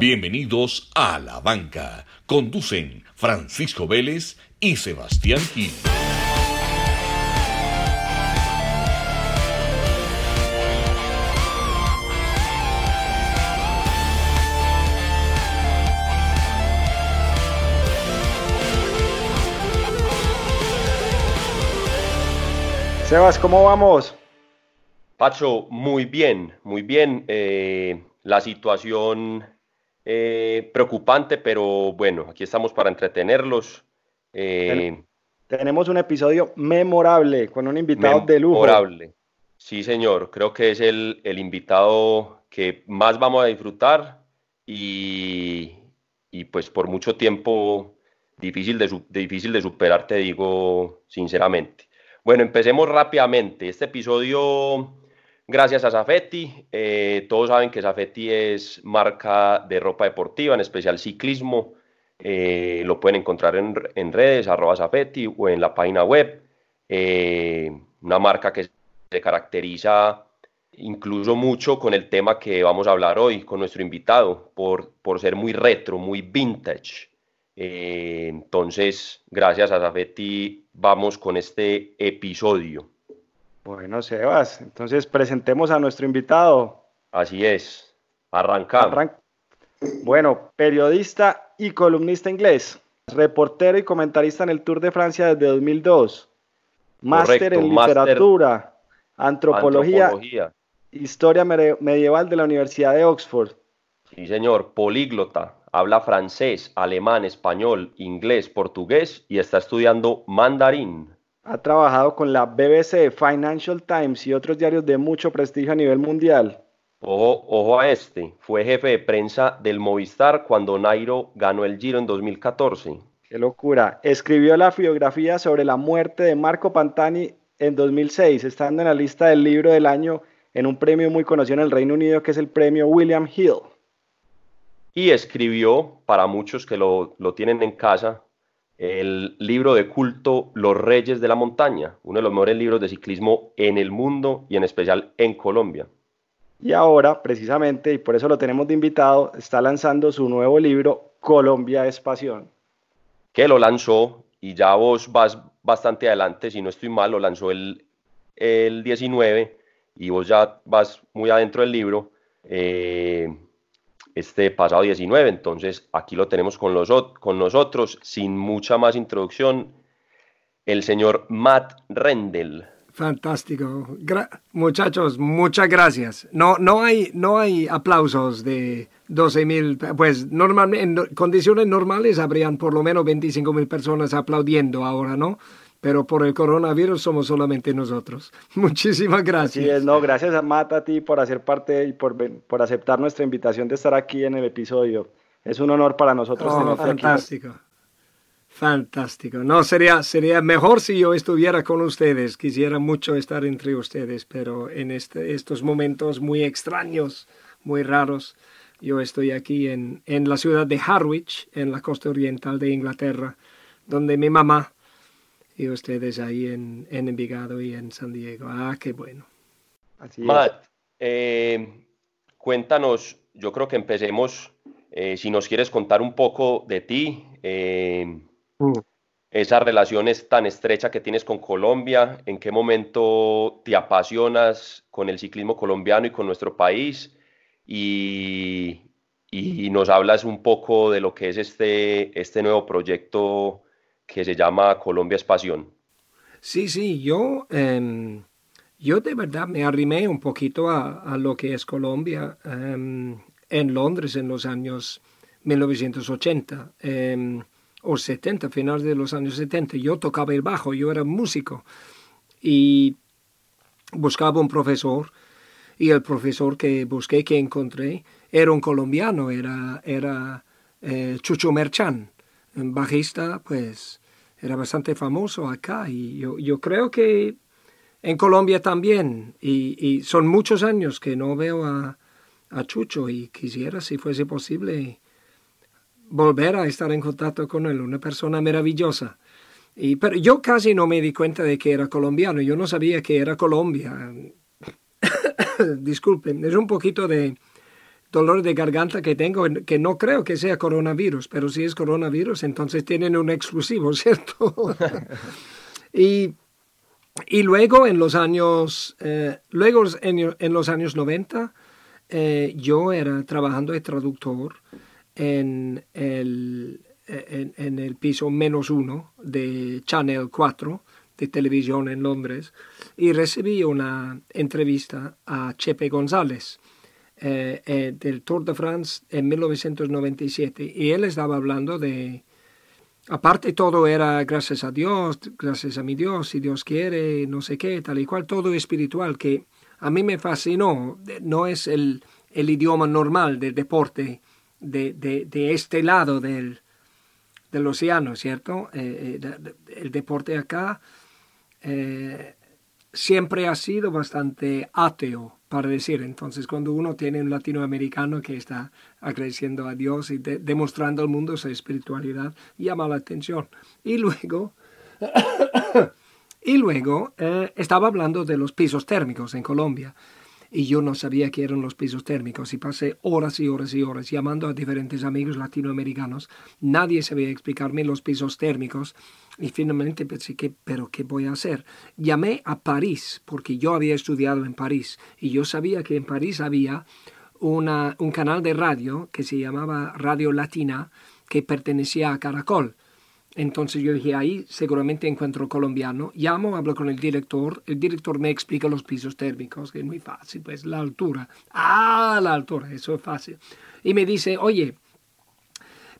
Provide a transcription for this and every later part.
Bienvenidos a La Banca. Conducen Francisco Vélez y Sebastián Gil. Sebas, ¿cómo vamos? Pacho, muy bien, muy bien. Eh, la situación eh, preocupante, pero bueno, aquí estamos para entretenerlos. Eh, tenemos un episodio memorable con un invitado de lujo. Memorable. Sí, señor. Creo que es el, invitado que más vamos a disfrutar y, pues por mucho tiempo difícil de, difícil de superar, te digo sinceramente. Bueno, empecemos rápidamente. Este episodio, gracias a Zafetti. Eh, todos saben que Zafetti es marca de ropa deportiva, en especial ciclismo. Eh, lo pueden encontrar en, redes, arroba o en la página web. Eh, una marca que se caracteriza incluso mucho con el tema que vamos a hablar hoy con nuestro invitado, por, por ser muy retro, muy vintage. Eh, entonces, gracias a Zafetti, vamos con este episodio. Bueno, Sebas, entonces presentemos a nuestro invitado. Así es, arrancamos. bueno, periodista y columnista inglés, reportero y comentarista en el Tour de Francia desde 2002, máster en literatura, antropología, antropología, historia medieval de la Universidad de Oxford. Sí, señor, políglota, habla francés, alemán, español, inglés, portugués y está estudiando mandarín. Ha trabajado con la BBC, Financial Times y otros diarios de mucho prestigio a nivel mundial. Ojo, ojo a este, fue jefe de prensa del Movistar cuando Nairo ganó el Giro en 2014. Qué locura. Escribió la biografía sobre la muerte de Marco Pantani en 2006, estando en la lista del libro del año en un premio muy conocido en el Reino Unido que es el premio William Hill y escribió, para muchos que lo, tienen en casa, el libro de culto Los Reyes de la Montaña, uno de los mejores libros de ciclismo en el mundo y en especial en Colombia. Y ahora, precisamente, y por eso lo tenemos de invitado, está lanzando su nuevo libro, Colombia es Pasión. Que lo lanzó, y ya vos vas bastante adelante, si no estoy mal, lo lanzó el, el 19, y vos ya vas muy adentro del libro. Eh, este pasado 19. Entonces aquí lo tenemos con, los, con nosotros, sin mucha más introducción, el señor Matt Rendell. Fantástico. muchachos, muchas gracias. No, no, hay, no hay aplausos de 12 mil, pues normalmente en condiciones normales habrían por lo menos 25 mil personas aplaudiendo ahora, ¿no? Pero por el coronavirus somos solamente nosotros. Muchísimas gracias. no, gracias a Mata a ti por hacer parte y por, por aceptar nuestra invitación de estar aquí en el episodio. Es un honor para nosotros. Oh, fantástico. Fantástico. No, sería, sería mejor si yo estuviera con ustedes. Quisiera mucho estar entre ustedes, pero en este, estos momentos muy extraños, muy raros, yo estoy aquí en, en la ciudad de Harwich, en la costa oriental de Inglaterra, donde mi mamá y ustedes ahí en, en Envigado y en San Diego. Ah, qué bueno. Matt, eh, cuéntanos, yo creo que empecemos, eh, si nos quieres contar un poco de ti, eh, mm. esa relación es tan estrecha que tienes con Colombia, en qué momento te apasionas con el ciclismo colombiano y con nuestro país, y, y nos hablas un poco de lo que es este, este nuevo proyecto que se llama Colombia es Pasión. Sí, sí, yo, em, yo de verdad me arrimé un poquito a, lo que es Colombia em, en Londres en los años 1980 em, o 70, finales de los años 70. Yo tocaba el bajo, yo era músico y buscaba un profesor y el profesor que busqué, que encontré, era un colombiano, era, era eh, Chucho Merchan bajista, pues era bastante famoso acá y yo, yo creo que en Colombia también y, son muchos años que no veo a, Chucho y quisiera si fuese posible volver a estar en contacto con él, una persona maravillosa. Y, pero yo casi no me di cuenta de que era colombiano, yo no sabía que era Colombia. Disculpen, es un poquito de, dolor de garganta que tengo, que no creo que sea coronavirus, pero si es coronavirus, entonces tienen un exclusivo, ¿cierto? y, y, luego en los años, eh, luego en, los años 90, eh, yo era trabajando de traductor en el, en, el piso menos uno de Channel 4 de televisión en Londres y recibí una entrevista a Chepe González eh, eh, del Tour de France en 1997 y él estaba hablando de, aparte todo era gracias a Dios, gracias a mi Dios, si Dios quiere, no sé qué, tal y cual, todo espiritual que a mí me fascinó, no es el, el idioma normal del deporte de, de, este lado del, del océano, ¿cierto? Eh, el deporte acá eh, siempre ha sido bastante ateo, para decir. Entonces, cuando uno tiene un latinoamericano que está agradeciendo a Dios y demostrando al mundo su espiritualidad, llama la atención. Y luego, y luego eh, estaba hablando de los pisos térmicos en Colombia y yo no sabía qué eran los pisos térmicos y pasé horas y horas y horas llamando a diferentes amigos latinoamericanos. Nadie sabía explicarme los pisos térmicos y finalmente pensé que, pero ¿qué voy a hacer? Llamé a París porque yo había estudiado en París y yo sabía que en París había una, un canal de radio que se llamaba Radio Latina que pertenecía a Caracol entonces yo dije, ahí seguramente encuentro colombiano. Llamo, hablo con el director. El director me explica los pisos térmicos, que es muy fácil, pues la altura. Ah, la altura, eso es fácil. Y me dice, oye,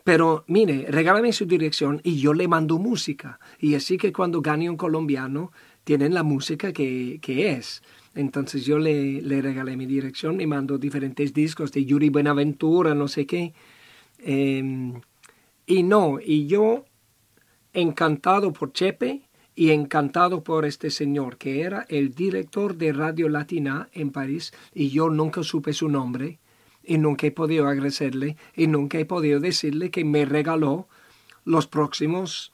pero mire, regálame su dirección y yo le mando música. Y así que cuando gane un colombiano, tienen la música que, que es. Entonces yo le, le, regalé mi dirección, me mando diferentes discos de Yuri Buenaventura, no sé qué. Em, y no, y yo encantado por Chepe y encantado por este señor, que era el director de Radio Latina en París, y yo nunca supe su nombre, y nunca he podido agradecerle, y nunca he podido decirle que me regaló los próximos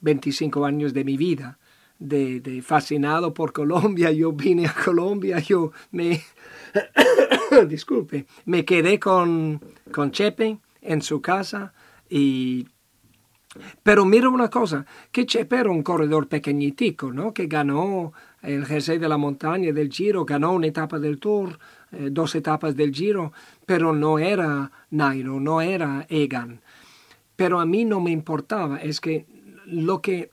25 años de mi vida. De, de fascinado por Colombia, yo vine a Colombia, yo me, disculpe, me quedé con, con Chepe en su casa y pero mira una cosa, que Chepe era un corredor pequeñitico, ¿no? Que ganó el jersey de la montaña del Giro, ganó una etapa del Tour, eh, dos etapas del Giro, pero no era Nairo, no era Egan. Pero a mí no me importaba, es que lo que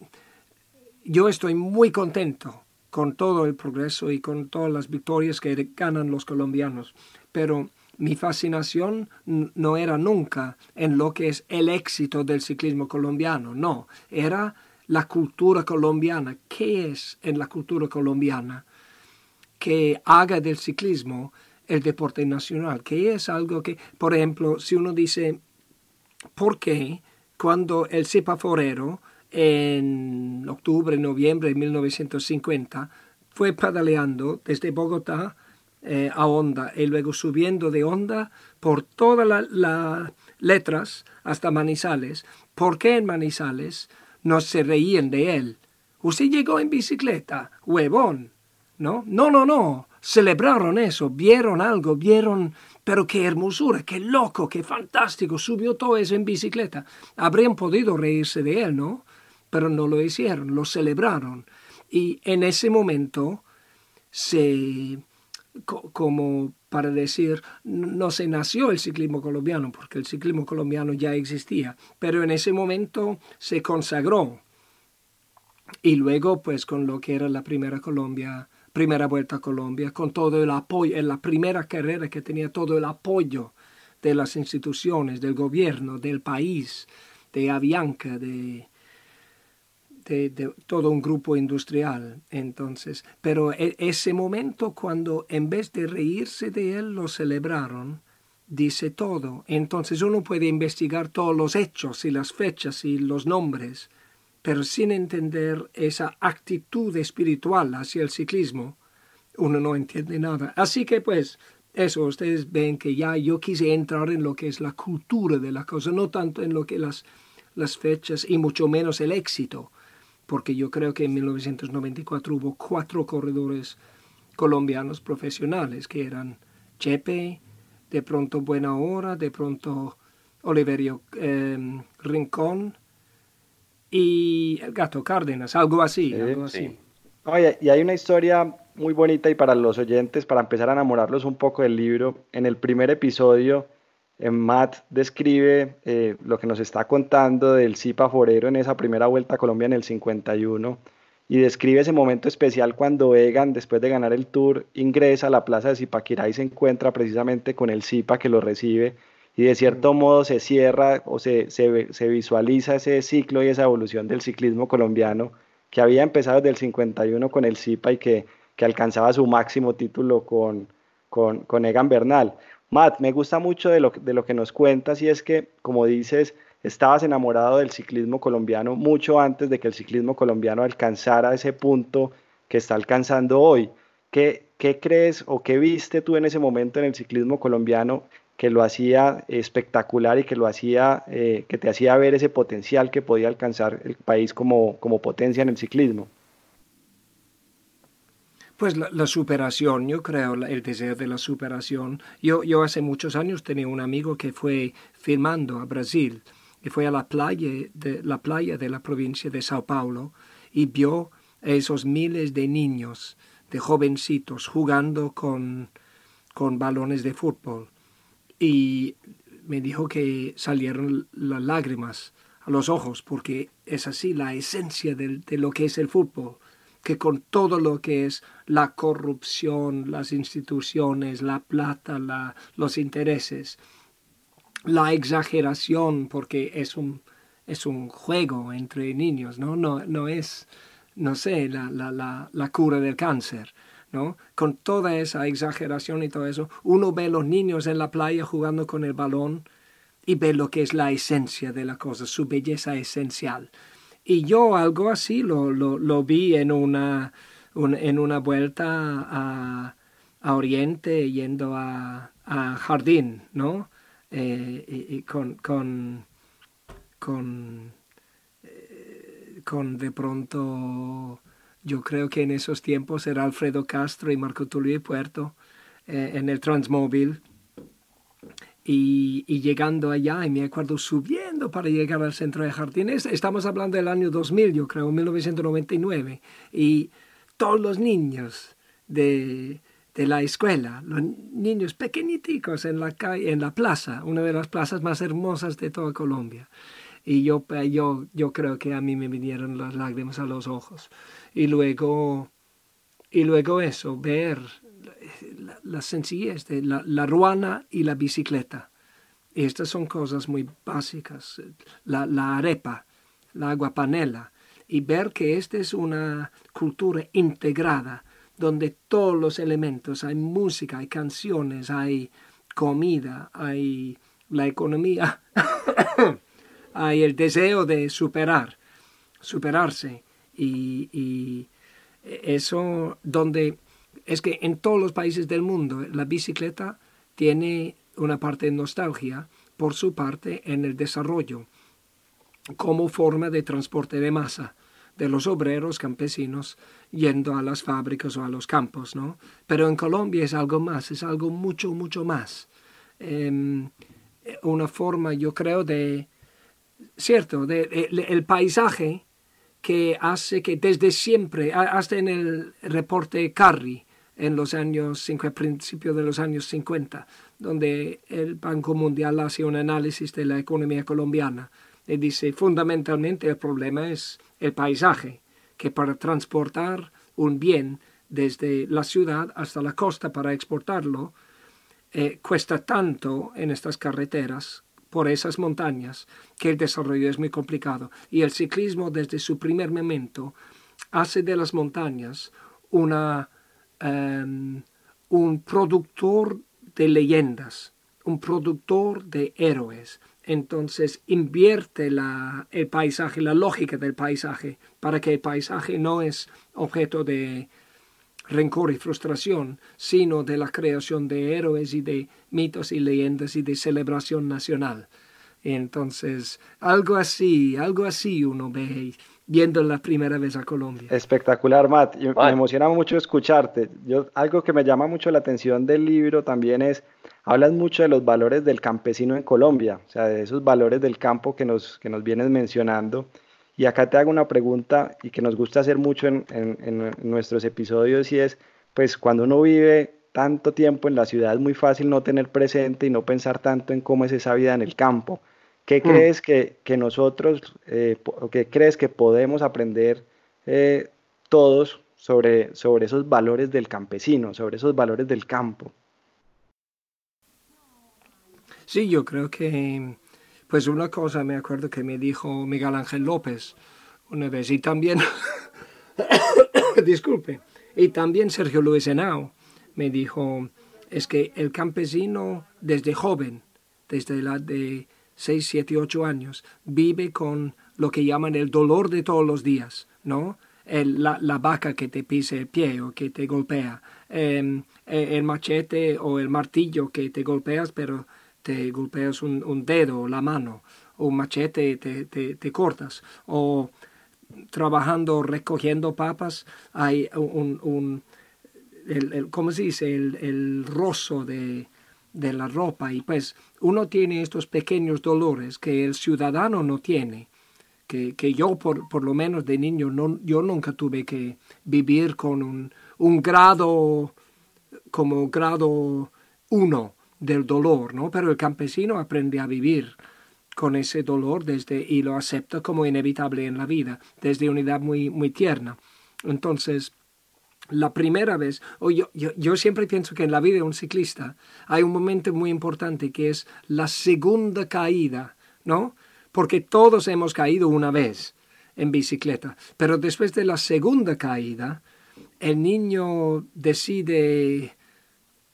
yo estoy muy contento con todo el progreso y con todas las victorias que ganan los colombianos, pero mi fascinación no era nunca en lo que es el éxito del ciclismo colombiano, no, era la cultura colombiana. ¿Qué es en la cultura colombiana que haga del ciclismo el deporte nacional? ¿Qué es algo que, por ejemplo, si uno dice, ¿por qué cuando el Cipa Forero en octubre, noviembre de 1950 fue pedaleando desde Bogotá eh, a Honda y luego subiendo de Honda por todas las letras hasta Manizales. ¿Por qué en Manizales no se reían de él? Usted llegó en bicicleta, huevón. ¿No? No, no, no. Celebraron eso, vieron algo, vieron, pero qué hermosura, qué loco, qué fantástico, subió todo eso en bicicleta. Habrían podido reírse de él, ¿no? Pero no lo hicieron, lo celebraron. Y en ese momento se como para decir, no se nació el ciclismo colombiano, porque el ciclismo colombiano ya existía, pero en ese momento se consagró. Y luego, pues, con lo que era la primera Colombia, primera vuelta a Colombia, con todo el apoyo, en la primera carrera que tenía todo el apoyo de las instituciones, del gobierno, del país, de Avianca, de, de, todo un grupo industrial. Entonces, pero e, ese momento cuando en vez de reírse de él lo celebraron, dice todo. Entonces uno puede investigar todos los hechos y las fechas y los nombres, pero sin entender esa actitud espiritual hacia el ciclismo, uno no entiende nada. Así que pues eso, ustedes ven que ya yo quise entrar en lo que es la cultura de la cosa, no tanto en lo que las, las fechas y mucho menos el éxito porque yo creo que en 1994 hubo cuatro corredores colombianos profesionales, que eran Chepe, de pronto Buena Hora, de pronto Oliverio em, Rincón y el gato Cárdenas, algo así. algo así. Oye, y hay una historia muy bonita y para los oyentes, para empezar a enamorarlos un poco del libro, en el primer episodio, eh, Matt describe eh, lo que nos está contando del Zipa Forero en esa primera vuelta a Colombia en el 51 y describe ese momento especial cuando Egan, después de ganar el Tour, ingresa a la plaza de Zipaquirá y se encuentra precisamente con el Zipa que lo recibe y de cierto modo se cierra o se, se, visualiza ese ciclo y esa evolución del ciclismo colombiano que había empezado desde el 51 con el Zipa y que, que alcanzaba su máximo título con, con, con Egan Bernal. Matt, me gusta mucho de lo, que nos cuentas y es que, como dices, estabas enamorado del ciclismo colombiano mucho antes de que el ciclismo colombiano alcanzara ese punto que está alcanzando hoy. ¿Qué, qué crees o qué viste tú en ese momento en el ciclismo colombiano que lo hacía espectacular y que lo hacía, eh, que te hacía ver ese potencial que podía alcanzar el país como, como potencia en el ciclismo? Pues la, superación, yo creo, el deseo de la superación. Yo, yo hace muchos años tenía un amigo que fue filmando a Brasil y fue a la playa de la, playa de la provincia de Sao Paulo y vio a esos miles de niños, de jovencitos, jugando con, con balones de fútbol. Y me dijo que salieron las lágrimas a los ojos, porque es así la esencia de, de lo que es el fútbol, que con todo lo que es la corrupción, las instituciones, la plata, la, los intereses, la exageración, porque es un, es un juego entre niños, ¿no? No, no es, no sé, la, la, la, cura del cáncer. ¿no? Con toda esa exageración y todo eso, uno ve los niños en la playa jugando con el balón y ve lo que es la esencia de la cosa, su belleza esencial. Y yo algo así lo, lo, vi en una, en una vuelta a, a Oriente yendo a, a Jardín, ¿no? Eh, con, con, eh, con, de pronto, yo creo que en esos tiempos era Alfredo Castro y Marco Tulio y Puerto eh, en el Transmóvil. Y, llegando allá, y me acuerdo subiendo para llegar al centro de jardines, estamos hablando del año 2000, yo creo, 1999, y todos los niños de, de la escuela, los niños pequeñiticos en la calle, en la plaza, una de las plazas más hermosas de toda Colombia. Y yo, yo, yo creo que a mí me vinieron las lágrimas a los ojos. Y luego, y luego eso, ver la, sencillez de la, la, ruana y la bicicleta. Estas son cosas muy básicas. La, la arepa, la aguapanela. Y ver que esta es una cultura integrada donde todos los elementos, hay música, hay canciones, hay comida, hay la economía, hay el deseo de superar, superarse. Y, eso donde es que en todos los países del mundo la bicicleta tiene una parte de nostalgia por su parte en el desarrollo como forma de transporte de masa de los obreros campesinos yendo a las fábricas o a los campos, ¿no? Pero en Colombia es algo más, es algo mucho, mucho más. Em, una forma, yo creo, de, cierto, de, el paisaje que hace que desde siempre, hasta en el reporte Carri, en los años 50, principios de los años 50, donde el Banco Mundial hace un análisis de la economía colombiana, y dice fundamentalmente el problema es el paisaje, que para transportar un bien desde la ciudad hasta la costa para exportarlo, eh, cuesta tanto en estas carreteras por esas montañas que el desarrollo es muy complicado. Y el ciclismo desde su primer momento hace de las montañas una, em, un productor de leyendas, un productor de héroes, entonces invierte la, el paisaje, la lógica del paisaje, para que el paisaje no es objeto de rencor y frustración, sino de la creación de héroes y de mitos y leyendas y de celebración nacional. Entonces, algo así, algo así uno ve viendo la primera vez a Colombia. Espectacular, Matt. Me emociona mucho escucharte. Yo, algo que me llama mucho la atención del libro también es, hablas mucho de los valores del campesino en Colombia, o sea, de esos valores del campo que nos, que nos vienes mencionando. Y acá te hago una pregunta y que nos gusta hacer mucho en, en nuestros episodios y es, pues cuando uno vive tanto tiempo en la ciudad es muy fácil no tener presente y no pensar tanto en cómo es esa vida en el campo. ¿Qué mm. crees que, nosotros, eh, qué crees que podemos aprender eh, todos sobre, sobre esos valores del campesino, sobre esos valores del campo? Sí, yo creo que, pues una cosa me acuerdo que me dijo Miguel Ángel López una vez, y también, disculpe, y también Sergio Luis Henao me dijo, es que el campesino desde joven, desde la de 6, 7, 8 años, vive con lo que llaman el dolor de todos los días, ¿no? El, la, la, vaca que te pise el pie o que te golpea, em, e, el machete o el martillo que te golpeas, pero te golpeas un, dedo la mano, o un machete te, te, te cortas, o trabajando recogiendo papas, hay un, un el, el, ¿cómo se dice? El, el rozo de, de la ropa. Y pues uno tiene estos pequeños dolores que el ciudadano no tiene, que, que yo por, por, lo menos de niño no, yo nunca tuve que vivir con un, un grado como grado uno del dolor, ¿no? Pero el campesino aprende a vivir con ese dolor desde y lo acepta como inevitable en la vida desde una edad muy muy tierna. Entonces, la primera vez, o yo, yo, siempre pienso que en la vida de un ciclista hay un momento muy importante que es la segunda caída, ¿no? Porque todos hemos caído una vez en bicicleta, pero después de la segunda caída, el niño decide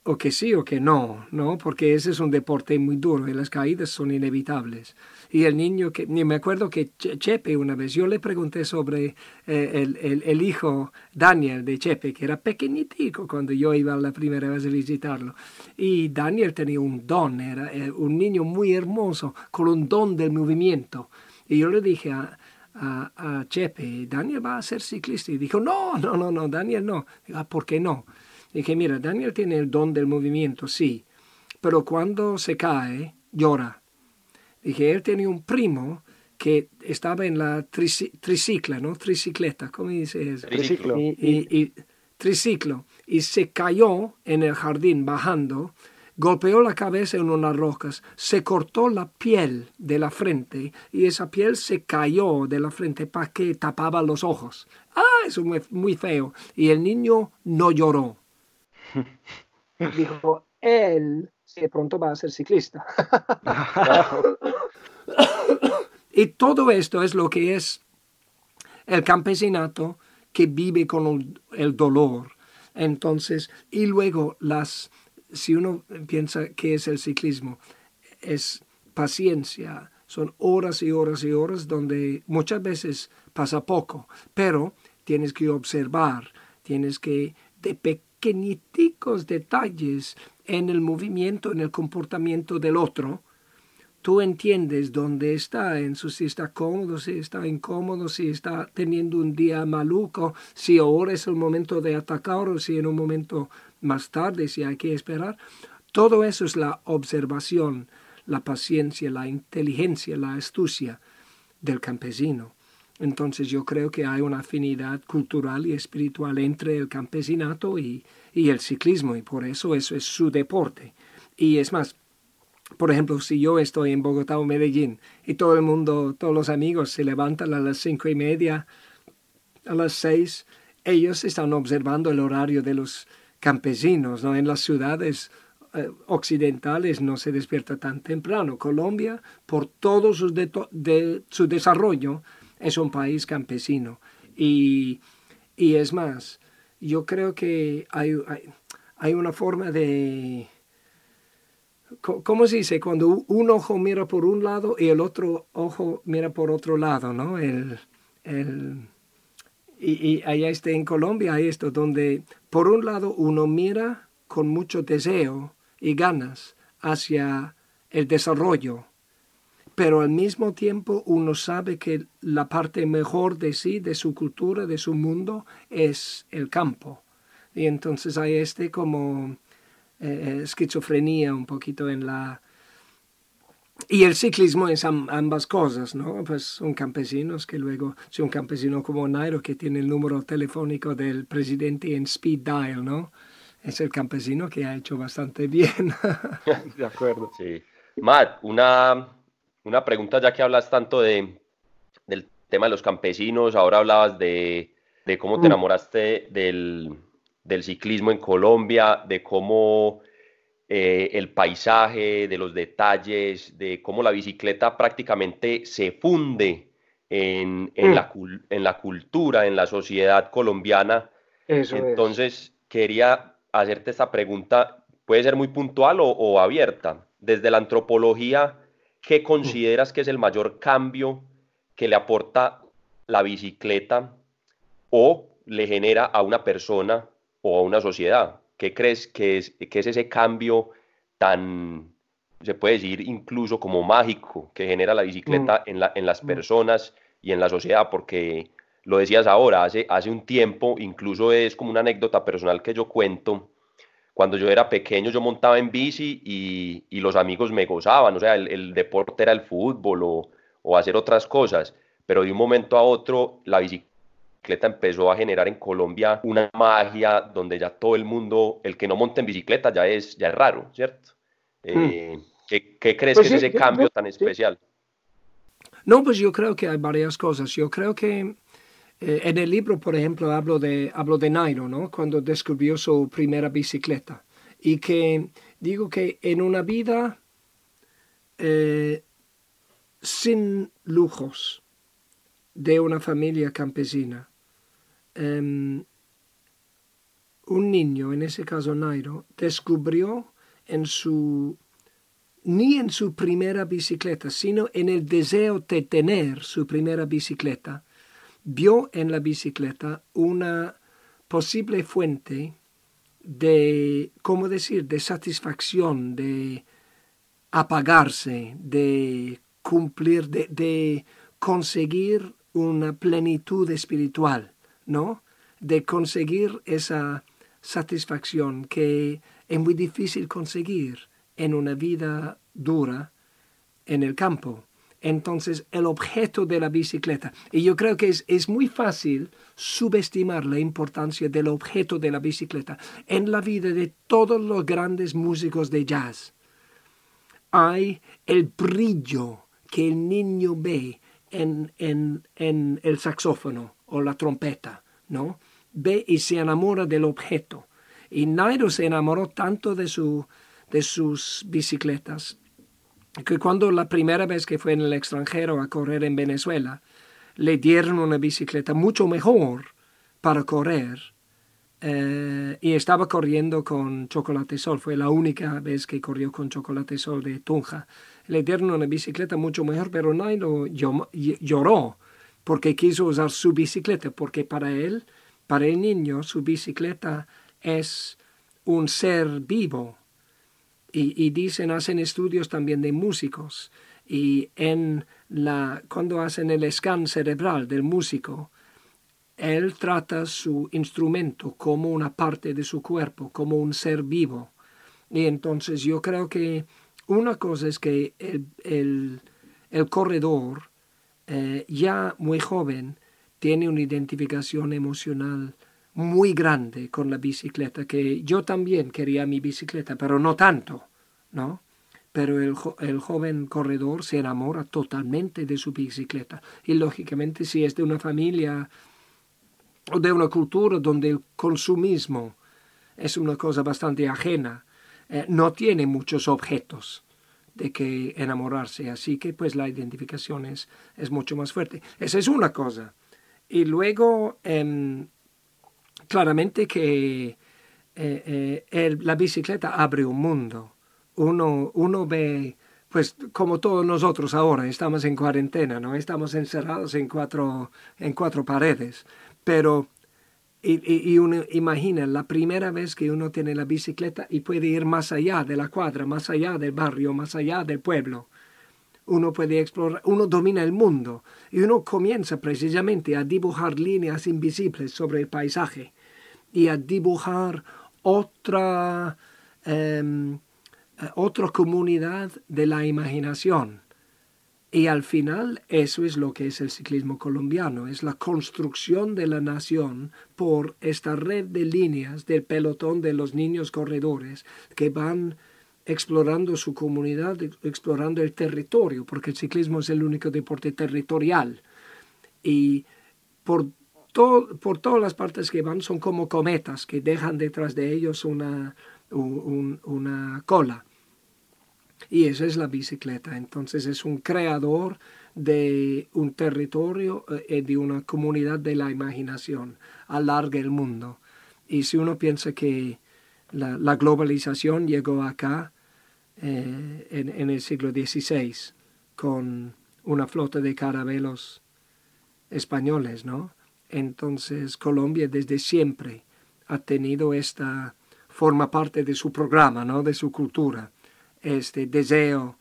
o que sí o que no, ¿no? Porque ese es un deporte muy duro y las caídas son inevitables. Y el niño que, ni me acuerdo que Chepe una vez, yo le pregunté sobre eh, el, el, hijo Daniel de Chepe, que era pequeñitico cuando yo iba la primera vez a visitarlo. Y Daniel tenía un don, era eh, un niño muy hermoso, con un don del movimiento. Y yo le dije a, a, a Chepe, Daniel va a ser ciclista. Y dijo, no, no, no, no, Daniel no. Ah, ¿Por qué no? Dije, mira, Daniel tiene el don del movimiento, sí, pero cuando se cae, llora. Dije, él tenía un primo que estaba en la tricicla, ¿no? Tricicleta, ¿cómo dice eso? Triciclo. Y, triciclo. Y se cayó en el jardín bajando, golpeó la cabeza en unas rocas, se cortó la piel de la frente y esa piel se cayó de la frente para que tapaba los ojos. Ah, eso es muy feo. Y el niño no lloró dijo, él de pronto va a ser ciclista. y todo esto es lo que es el campesinato que vive con el dolor. Entonces, y luego las, si uno piensa que es el ciclismo, es paciencia, son horas y horas y horas donde muchas veces pasa poco, pero tienes que observar, tienes que de pequeñiticos detalles en el movimiento, en el comportamiento del otro, tú entiendes dónde está, en su, si está cómodo, si está incómodo, si está teniendo un día maluco, si ahora es el momento de atacar o si en un momento más tarde, si hay que esperar. Todo eso es la observación, la paciencia, la inteligencia, la astucia del campesino. Entonces yo creo que hay una afinidad cultural y espiritual entre el campesinato y, el ciclismo y por eso eso es su deporte. Y es más, por ejemplo, si yo estoy en Bogotá o Medellín y todo el mundo, todos los amigos se levantan a las cinco y media, a las seis, ellos están observando el horario de los campesinos, ¿no? En las ciudades eh, occidentales no se despierta tan temprano. Colombia, por todo su, su desarrollo, es un país campesino. Y, es más, yo creo que hay, hay, una forma de... ¿Cómo se dice? Cuando un ojo mira por un lado y el otro ojo mira por otro lado, ¿no? El, y, y, allá está en Colombia hay esto, donde por un lado uno mira con mucho deseo y ganas hacia el desarrollo pero al mismo tiempo uno sabe que la parte mejor de sí, de su cultura, de su mundo, es el campo. Y entonces hay este como eh, esquizofrenia un poquito en la... Y el ciclismo es ambas cosas, ¿no? Pues son campesinos que luego, si un campesino como Nairo que tiene el número telefónico del presidente en speed dial, ¿no? Es el campesino que ha hecho bastante bien. de acuerdo. Sí. Matt, una, una pregunta ya que hablas tanto de, del tema de los campesinos, ahora hablabas de, de cómo te mm. enamoraste del, del, ciclismo en Colombia, de cómo eh, el paisaje, de los detalles, de cómo la bicicleta prácticamente se funde en, en, mm. la, en la, cultura, en la sociedad colombiana. Entonces, quería hacerte esta pregunta, puede ser muy puntual o, o abierta. Desde la antropología, ¿qué consideras que es el mayor cambio que le aporta la bicicleta o le genera a una persona o a una sociedad? ¿Qué crees que es, que es ese cambio tan, se puede decir, incluso como mágico que genera la bicicleta mm. en, la, en las mm. personas y en la sociedad? Porque lo decías ahora, hace, hace un tiempo, incluso es como una anécdota personal que yo cuento, cuando yo era pequeño yo montaba en bici y, los amigos me gozaban, o sea, el, deporte era el fútbol o, hacer otras cosas, pero de un momento a otro la bicicleta empezó a generar en Colombia una magia donde ya todo el mundo, el que no monta en bicicleta ya es, ya es raro, ¿cierto? Hmm. Eh, ¿qué, crees pues que es ese cambio tan especial? No, pues yo creo que hay varias cosas. Yo creo que eh, en el libro, por ejemplo, hablo de, hablo de Nairo, ¿no? Cuando descubrió su primera bicicleta. Y que digo que en una vida eh, sin lujos de una familia campesina, em, un niño, en ese caso Nairo, descubrió en su ni en su primera bicicleta, sino en el deseo de tener su primera bicicleta, vio en la bicicleta una posible fuente de, ¿cómo decir?, de satisfacción, de apagarse, de cumplir, de, de conseguir una plenitud espiritual, ¿no? De conseguir esa satisfacción que es muy difícil conseguir en una vida dura en el campo entonces el objeto de la bicicleta. Y yo creo que es, muy fácil subestimar la importancia del objeto de la bicicleta en la vida de todos los grandes músicos de jazz. Hay el brillo que el niño ve en, en el saxófono o la trompeta, ¿no? Ve y se enamora del objeto. Y Nairo se enamoró tanto de, su, de sus bicicletas que cuando la primera vez que fue en el extranjero a correr en Venezuela, le dieron una bicicleta mucho mejor para correr eh, y estaba corriendo con Chocolate Sol, fue la única vez que corrió con Chocolate Sol de Tunja. Le dieron una bicicleta mucho mejor, pero Nailo lloró porque quiso usar su bicicleta, porque para él, para el niño, su bicicleta es un ser vivo, y, dicen, hacen estudios también de músicos y en la, cuando hacen el scan cerebral del músico, él trata su instrumento como una parte de su cuerpo, como un ser vivo. Y entonces yo creo que una cosa es que el, corredor, eh, ya muy joven, tiene una identificación emocional muy grande con la bicicleta, que yo también quería mi bicicleta, pero no tanto, ¿no? Pero el, el, joven corredor se enamora totalmente de su bicicleta. Y lógicamente si es de una familia o de una cultura donde el consumismo es una cosa bastante ajena, eh, no tiene muchos objetos de que enamorarse. Así que pues la identificación es, es mucho más fuerte. Esa es una cosa. Y luego, em, claramente que eh, eh, la bicicleta abre un mundo. Uno, uno ve, pues como todos nosotros ahora, estamos en cuarentena, ¿no? Estamos encerrados en cuatro, en cuatro paredes. Pero, y, y, uno imagina la primera vez que uno tiene la bicicleta y puede ir más allá de la cuadra, más allá del barrio, más allá del pueblo uno puede explorar, uno domina el mundo y uno comienza precisamente a dibujar líneas invisibles sobre el paisaje y a dibujar otra, em, otra comunidad de la imaginación. Y al final eso es lo que es el ciclismo colombiano, es la construcción de la nación por esta red de líneas del pelotón de los niños corredores que van explorando su comunidad, explorando el territorio, porque el ciclismo es el único deporte territorial. Y por, por todas las partes que van son como cometas que dejan detrás de ellos una, una cola. Y eso es la bicicleta. Entonces es un creador de un territorio y eh, de una comunidad de la imaginación. Alarga el mundo. Y si uno piensa que la, globalización llegó acá eh, en, el siglo XVI con una flota de carabelos españoles, ¿no? Entonces Colombia desde siempre ha tenido esta, forma parte de su programa, ¿no? De su cultura, este deseo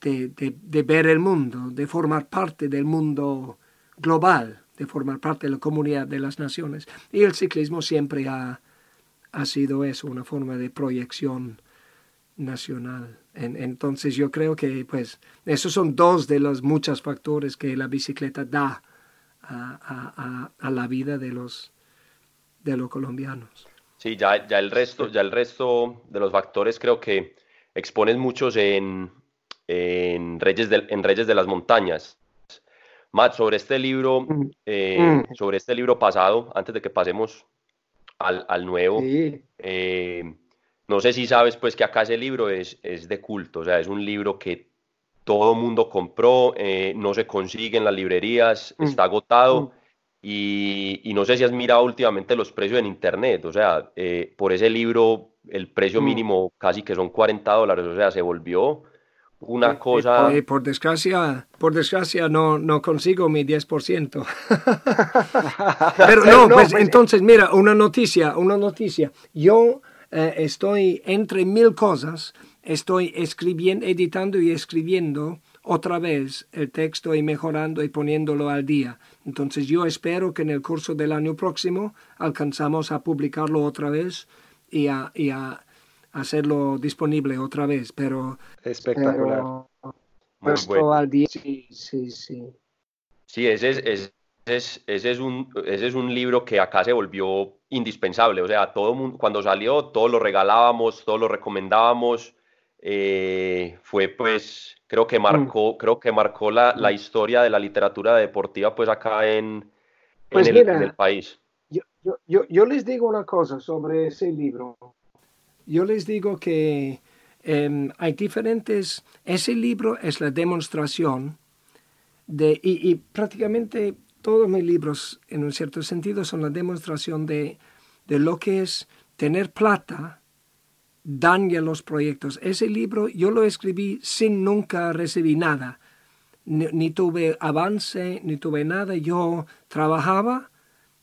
de, de ver el mundo, de formar parte del mundo global, de formar parte de la comunidad de las naciones. Y el ciclismo siempre ha, ha sido eso, una forma de proyección nacional. entonces yo creo que pues esos son dos de los muchos factores que la bicicleta da a, a, la vida de los, de los colombianos. Sí, ya, ya, el resto, ya el resto de los factores creo que expones muchos en, en, Reyes, de, en Reyes de las Montañas. Matt, sobre este libro, mm. Eh, mm. sobre este libro pasado, antes de que pasemos al, al nuevo. Eh, no sé si sabes pues que acá ese libro es, es de culto, o sea, es un libro que todo mundo compró, eh, no se consigue en las librerías, mm. está agotado. Mm. Y, y, no sé si has mirado últimamente los precios en internet, o sea, eh, por ese libro el precio mm. mínimo casi que son 40 dólares, o sea, se volvió una cosa... por desgracia, por desgracia no, no consigo mi 10%. Pero no, pues, pues entonces mira, una noticia, una noticia. Yo eh, estoy entre mil cosas, estoy escribiendo, editando y escribiendo otra vez el texto y mejorando y poniéndolo al día. Entonces yo espero que en el curso del año próximo alcanzamos a publicarlo otra vez y a, y a hacerlo disponible otra vez, pero... Espectacular. puesto al día, sí, sí, sí. Sí, ese es, ese, es, un, ese es un libro que acá se volvió indispensable, o sea, todo mundo, cuando salió, todo lo regalábamos, todo lo recomendábamos, eh, fue pues, creo que marcó, mm. creo que marcó la, la, historia de la literatura deportiva pues acá en, pues el, en el, país. Yo, yo, yo, les digo una cosa sobre ese libro yo les digo que em, hay diferentes, ese libro es la demostración de, y, prácticamente todos mis libros en un cierto sentido son la demostración de, de lo que es tener plata daña los proyectos. Ese libro yo lo escribí sin nunca recibir nada. ni, tuve avance, ni tuve nada. Yo trabajaba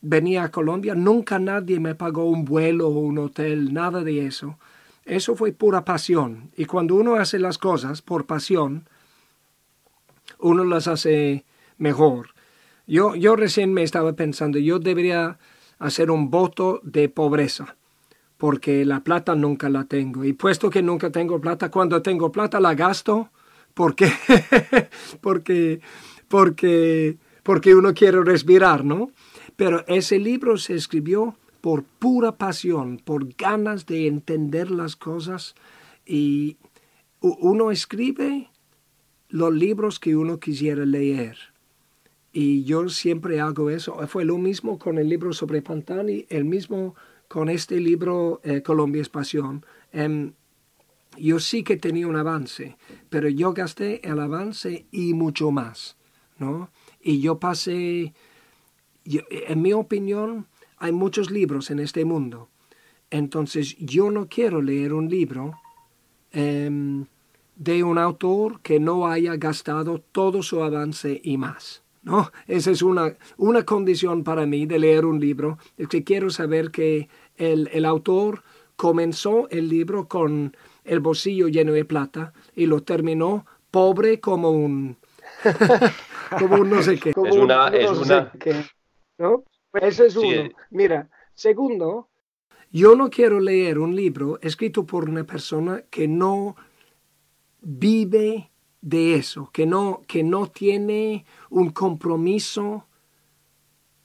venía a Colombia, nunca nadie me pagó un vuelo o un hotel, nada de eso. Eso fue pura pasión. Y cuando uno hace las cosas por pasión, uno las hace mejor. Yo, yo recién me estaba pensando, yo debería hacer un voto de pobreza, porque la plata nunca la tengo. Y puesto que nunca tengo plata, cuando tengo plata la gasto, porque, porque, porque, porque uno quiere respirar, ¿no? Pero ese libro se escribió por pura pasión, por ganas de entender las cosas y uno escribe los libros que uno quisiera leer. Y yo siempre hago eso. Fue lo mismo con el libro sobre Pantani, el mismo con este libro eh, Colombia es Pasión. Em, yo sí que tenía un avance, pero yo gasté el avance y mucho más, ¿no? Y yo pasé en mi opinión, hay muchos libros en este mundo. Entonces, yo no quiero leer un libro em, de un autor que no haya gastado todo su avance y más. ¿No? Esa es una, una condición para mí de leer un libro, es que quiero saber que el, el autor comenzó el libro con el bolsillo lleno de plata y lo terminó pobre como un, como un no sé qué. es una, es una... ¿no? Pues ese es uno. Mira, segundo. Yo no quiero leer un libro escrito por una persona que no vive de eso, que no, que no tiene un compromiso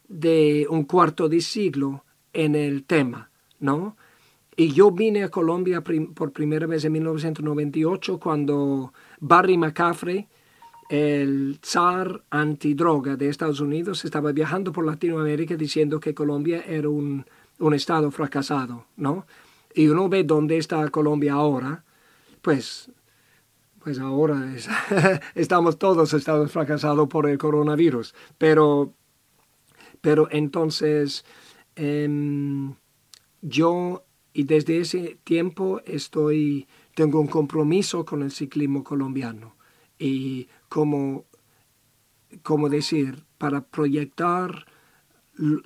de un cuarto de siglo en el tema, ¿no? Y yo vine a Colombia por primera vez en 1998 cuando Barry McCaffrey, el zar antidroga de Estados Unidos, estaba viajando por Latinoamérica diciendo que Colombia era un, un estado fracasado, ¿no? Y uno ve dónde está Colombia ahora, pues pues ahora estamos todos fracasados por el coronavirus. Pero, pero entonces em, yo y desde ese tiempo estoy, tengo un compromiso con el ciclismo colombiano y como, como decir, para proyectar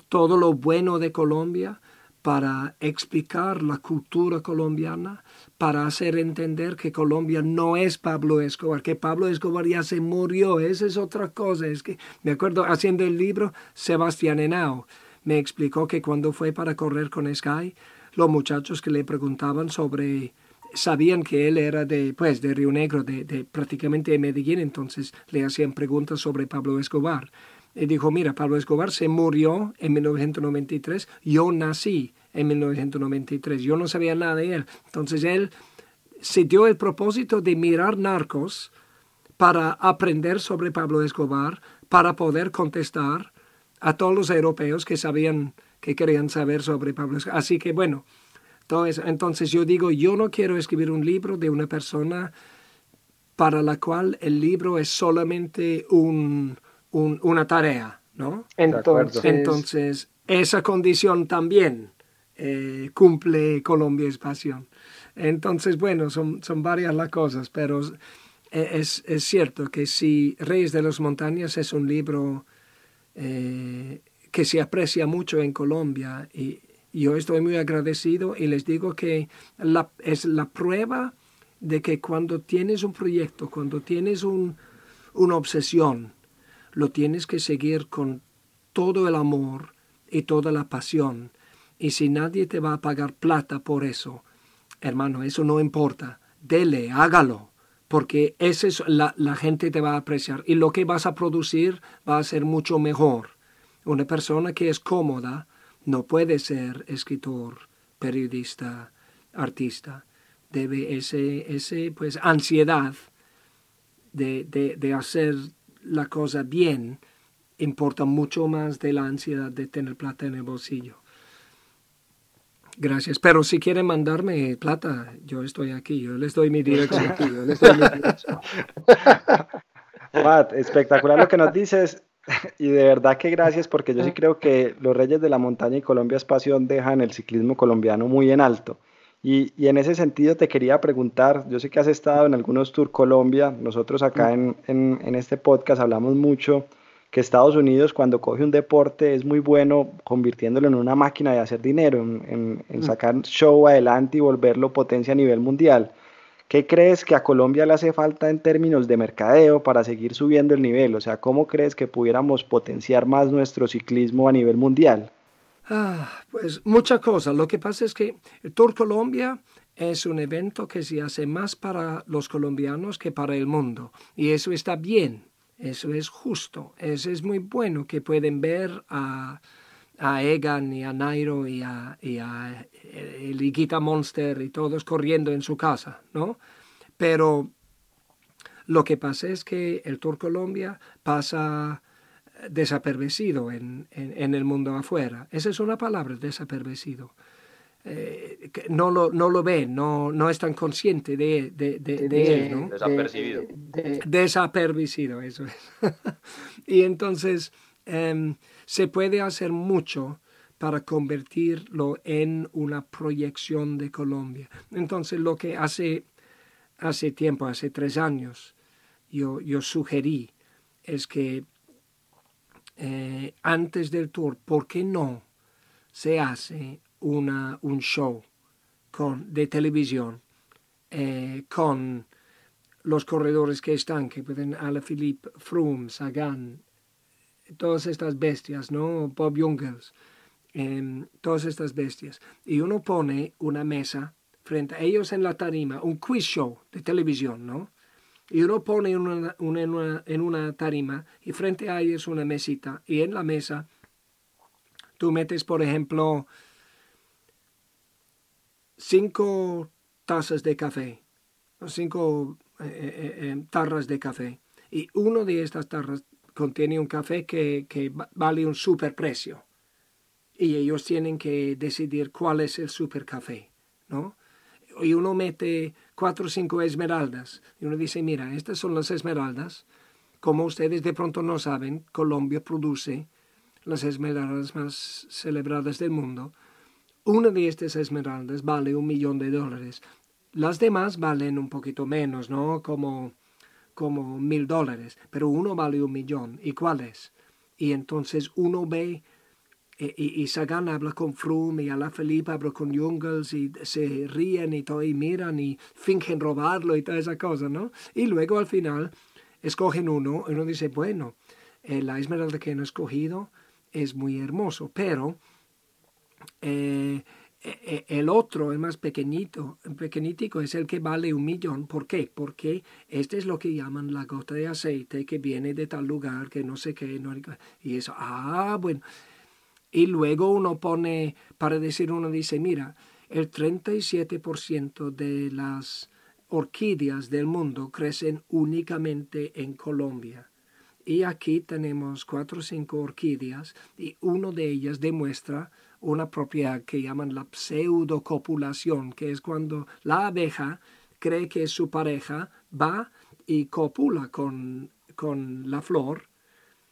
todo lo bueno de Colombia, para explicar la cultura colombiana, para hacer entender que Colombia no es Pablo Escobar, que Pablo Escobar ya se murió, esa es otra cosa. Es que me acuerdo haciendo el libro, Sebastián Henao me explicó que cuando fue para correr con Sky, los muchachos que le preguntaban sobre sabían que él era de pues de Río Negro, de, prácticamente de Medellín, entonces le hacían preguntas sobre Pablo Escobar y dijo, mira, Pablo Escobar se murió en 1993, yo nací en 1993, yo no sabía nada de él. Entonces él se dio el propósito de mirar narcos para aprender sobre Pablo Escobar, para poder contestar a todos los europeos que sabían, que querían saber sobre Pablo Escobar. Así que bueno, todo eso. entonces yo digo, yo no quiero escribir un libro de una persona para la cual el libro es solamente un, una tarea, ¿no? Entonces, Entonces esa condición también eh, cumple Colombia Espacio. Entonces, bueno, son, son varias las cosas, pero es, es, cierto que si Reyes de las Montañas es un libro eh, que se aprecia mucho en Colombia y yo estoy muy agradecido y les digo que es la prueba de que cuando tienes un proyecto, cuando tienes un, una obsesión, lo tienes que seguir con todo el amor y toda la pasión. Y si nadie te va a pagar plata por eso, hermano, eso no importa. Dele, hágalo, porque ese es la, la gente te va a apreciar y lo que vas a producir va a ser mucho mejor. Una persona que es cómoda no puede ser escritor, periodista, artista. Debe ese, ese pues, ansiedad de, de, de hacer la cosa bien importa mucho más de la ansiedad de tener plata en el bolsillo. Gracias. Pero si quieren mandarme plata, yo estoy aquí. Yo les doy mi dirección. Matt, espectacular lo que nos dices. Y de verdad que gracias porque yo sí creo que los Reyes de la Montaña y Colombia Espación dejan el ciclismo colombiano muy en alto. Y, y, en ese sentido te quería preguntar, yo sé que has estado en algunos Tour Colombia, nosotros acá en, en, en, este podcast hablamos mucho que Estados Unidos cuando coge un deporte es muy bueno convirtiéndolo en una máquina de hacer dinero, en, en sacar show adelante y volverlo potencia a nivel mundial. ¿Qué crees que a Colombia le hace falta en términos de mercadeo para seguir subiendo el nivel? O sea, ¿cómo crees que pudiéramos potenciar más nuestro ciclismo a nivel mundial? Ah, pues muchas cosas. Lo que pasa es que el Tour Colombia es un evento que se hace más para los colombianos que para el mundo. Y eso está bien, eso es justo, eso es muy bueno que pueden ver a, a Egan y a Nairo y a, y a el Monster y todos corriendo en su casa, ¿no? Pero lo que pasa es que el Tour Colombia pasa desapercibido en, en, el mundo afuera. Esa es una palabra, desapercibido. Eh, no, lo, no lo ven, no, no están conscientes de, de, de, él. ¿no? Desapercibido. desapercibido, eso es. y entonces em, se puede hacer mucho para convertirlo en una proyección de Colombia. Entonces lo que hace, hace tiempo, hace tres años, yo, yo sugerí es que eh, antes del tour, ¿por qué no se hace una, un show con, de televisión eh, con los corredores que están, que pueden Alaphilippe, Froome, Sagan, todas estas bestias, ¿no? Bob Jungels, em, todas estas bestias. Y uno pone una mesa frente a ellos en la tarima, un quiz show de televisión, ¿no? Y uno pone una, en una tarima y frente a ellos una mesita y en la mesa tú metes, por ejemplo, cinco tazas de café, cinco eh, eh, eh, tarras de café. Y uno de estas tarras contiene un café que, que vale un superprecio. Y ellos tienen que decidir cuál es el super café, ¿no? Y uno mete cuatro o cinco esmeraldas. Y uno dice, mira, estas son las esmeraldas. Como ustedes de pronto no saben, Colombia produce las esmeraldas más celebradas del mundo. Una de estas esmeraldas vale un millón de dólares. Las demás valen un poquito menos, ¿no? Como, como mil dólares, pero uno vale un millón. ¿Y cuál es? Y entonces uno ve, eh, y, y, Sagan habla con Froome, y Alaphilippe habla con Jungels, y se ríen y todo, y miran, y fingen robarlo y toda esa cosa, ¿no? Y luego al final escogen uno, y uno dice, bueno, eh, la esmeralda que han escogido es muy hermoso, pero eh, e, e, el otro, el más pequeñito, pequeñitico, es el que vale un millón. ¿Por qué? Porque este es lo que llaman la gota de aceite que viene de tal lugar que no sé qué. No, y eso, ah, bueno. Y luego uno pone, para decir, uno dice, mira, el 37% de las orquídeas del mundo crecen únicamente en Colombia. Y aquí tenemos cuatro o cinco orquídeas y uno de ellas demuestra una propiedad que llaman la pseudocopulación, que es cuando la abeja cree que su pareja va y copula con, con la flor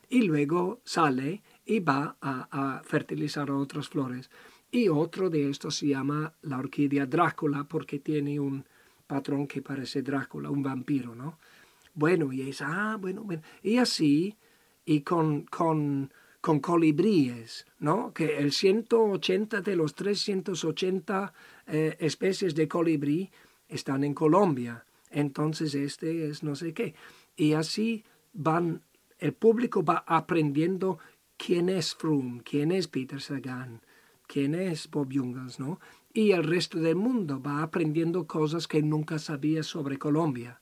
y luego sale y va a, fertilizar otras flores. Y otro de estos se llama la orquídea Drácula porque tiene un patrón que parece Drácula, un vampiro, ¿no? Bueno, y es, ah, bueno, bueno. Y así, y con con colibríes, ¿no? Que el 180 de los 380 eh, especies de colibrí están en Colombia. Entonces este es no sé qué. Y así van, el público va aprendiendo quién es Froome, quién es Peter Sagan, quién es Bob Jungels, ¿no? Y el resto del mundo va aprendiendo cosas que nunca sabía sobre Colombia.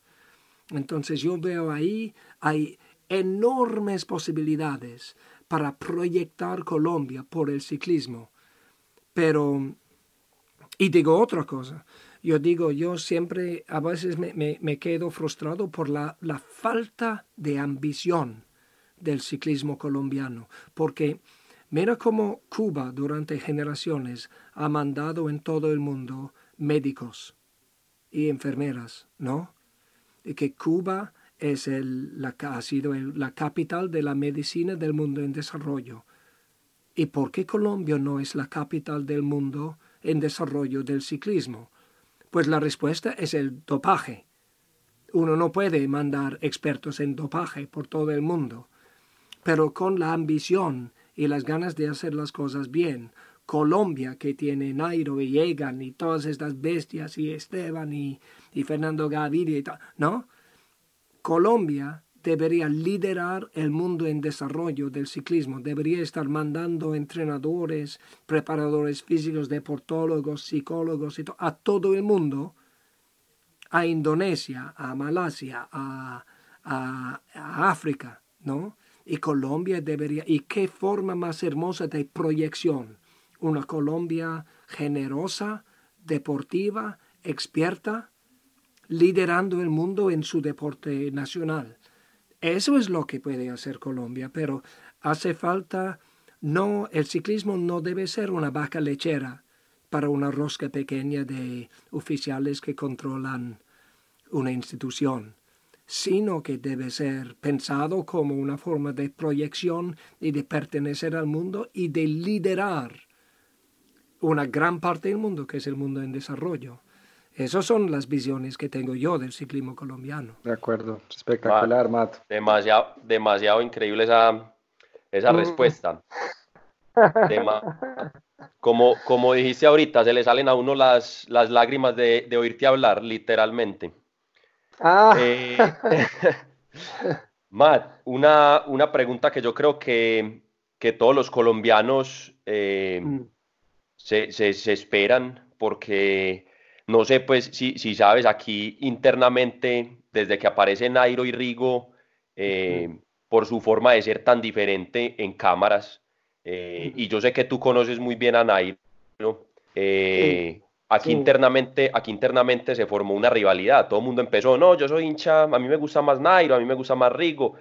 Entonces yo veo ahí, hay enormes posibilidades para proyectar Colombia por el ciclismo. Pero, y digo otra cosa, yo digo, yo siempre a veces me, quedo frustrado por la, la, falta de ambición del ciclismo colombiano, porque mira cómo Cuba durante generaciones ha mandado en todo el mundo médicos y enfermeras, ¿no? Y que Cuba es el, la, ha sido la capital de la medicina del mundo en desarrollo. ¿Y por qué Colombia no es la capital del mundo en desarrollo del ciclismo? Pues la respuesta es el dopaje. Uno no puede mandar expertos en dopaje por todo el mundo, pero con la ambición y las ganas de hacer las cosas bien, Colombia, que tiene Nairo y Egan y todas estas bestias, y Esteban y, y Fernando Gaviria y tal, ¿no? Colombia debería liderar el mundo en desarrollo del ciclismo, debería estar mandando entrenadores, preparadores físicos, deportólogos, psicólogos a todo el mundo, a Indonesia, a Malasia, a, a, a África, ¿no? Y Colombia debería, y qué forma más hermosa de proyección, una Colombia generosa, deportiva, experta, liderando el mundo en su deporte nacional. Eso es lo que puede hacer Colombia, pero hace falta, no, el ciclismo no debe ser una vaca lechera para una rosca pequeña de oficiales que controlan una institución, sino que debe ser pensado como una forma de proyección y de pertenecer al mundo y de liderar una gran parte del mundo, que es el mundo en desarrollo. Esas son las visiones que tengo yo del ciclismo colombiano. De acuerdo, espectacular, Matt. Demasiado, demasiado increíble esa, esa mm. respuesta. como, como dijiste ahorita, se le salen a uno las, las lágrimas de, de oírte hablar, literalmente. Ah. Eh, Matt, una, una, pregunta que yo creo que, que todos los colombianos eh, mm. se, se, esperan, porque no sé, pues, si, si, sabes, aquí internamente, desde que aparece Nairo y Rigo, eh, por su forma de ser tan diferente en cámaras, y yo sé que tú conoces muy bien a Nairo, Aquí, internamente, aquí internamente se formó una rivalidad. Todo el mundo empezó, no, yo soy hincha, a mí me gusta más Nairo, a mí me gusta más Rigo.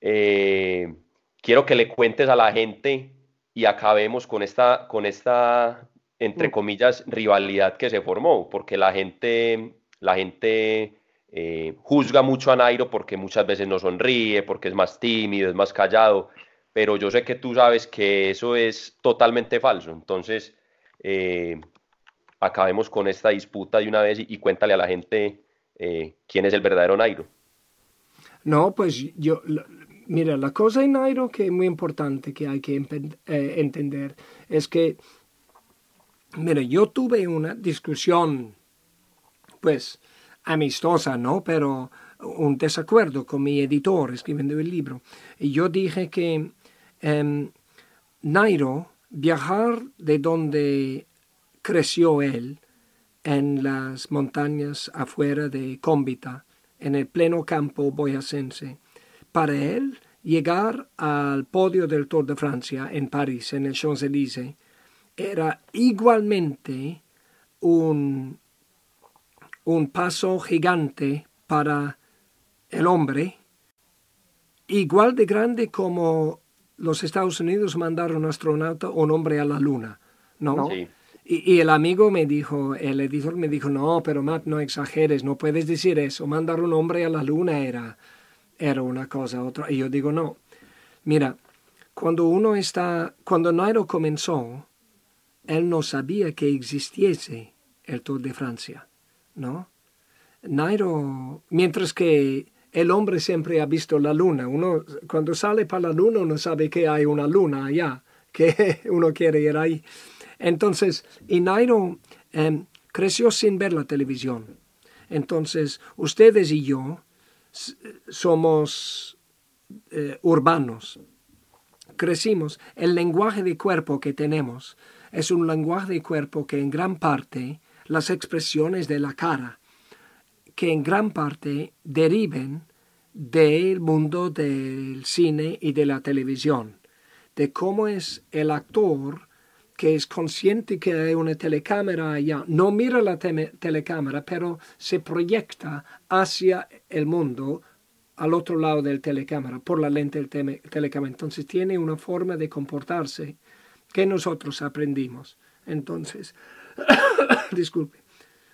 Eh, quiero que le cuentes a la gente y acabemos con esta, con esta, entre mm. comillas, rivalidad que se formó, porque la gente, la gente eh, juzga mucho a Nairo porque muchas veces no sonríe, porque es más tímido, es más callado, pero yo sé que tú sabes que eso es totalmente falso. Entonces, eh, acabemos con esta disputa de una vez y, cuéntale a la gente eh, quién es el verdadero Nairo. No, pues yo, mira, la cosa en Nairo que es muy importante que hay que entender es que, mira, yo tuve una discusión, pues, amistosa, ¿no? Pero un desacuerdo con mi editor escribiendo el libro. Y yo dije que em, Nairo, viajar de donde creció él en las montañas afuera de Cómbita, en el pleno campo boyacense. Para él, llegar al podio del Tour de Francia en París, en el Champs-Élysées, era igualmente un, un paso gigante para el hombre, igual de grande como los Estados Unidos mandaron un astronauta o un hombre a la luna. ¿no? Y, el amigo me dijo, el editor me dijo, no, pero Matt, no exageres, no puedes decir eso. Mandar un hombre a la luna era, era una cosa, otra. Y yo digo, no. Mira, cuando uno está, cuando Nairo comenzó, él no sabía que existiese el Tour de Francia, ¿no? Nairo, mientras que el hombre siempre ha visto la luna, uno cuando sale para la luna uno sabe que hay una luna allá, que uno quiere ir ahí. Entonces, Inairo em, creció sin ver la televisión. Entonces, ustedes y yo somos eh, urbanos. Crecimos. El lenguaje de cuerpo que tenemos es un lenguaje de cuerpo que en gran parte, las expresiones de la cara, que en gran parte deriven del mundo del cine y de la televisión, de cómo es el actor que es consciente que hay una telecámara allá, no mira la telecámara, pero se proyecta hacia el mundo al otro lado del telecámara, por la lente del telecámara. Entonces tiene una forma de comportarse que nosotros aprendimos. Entonces, disculpe,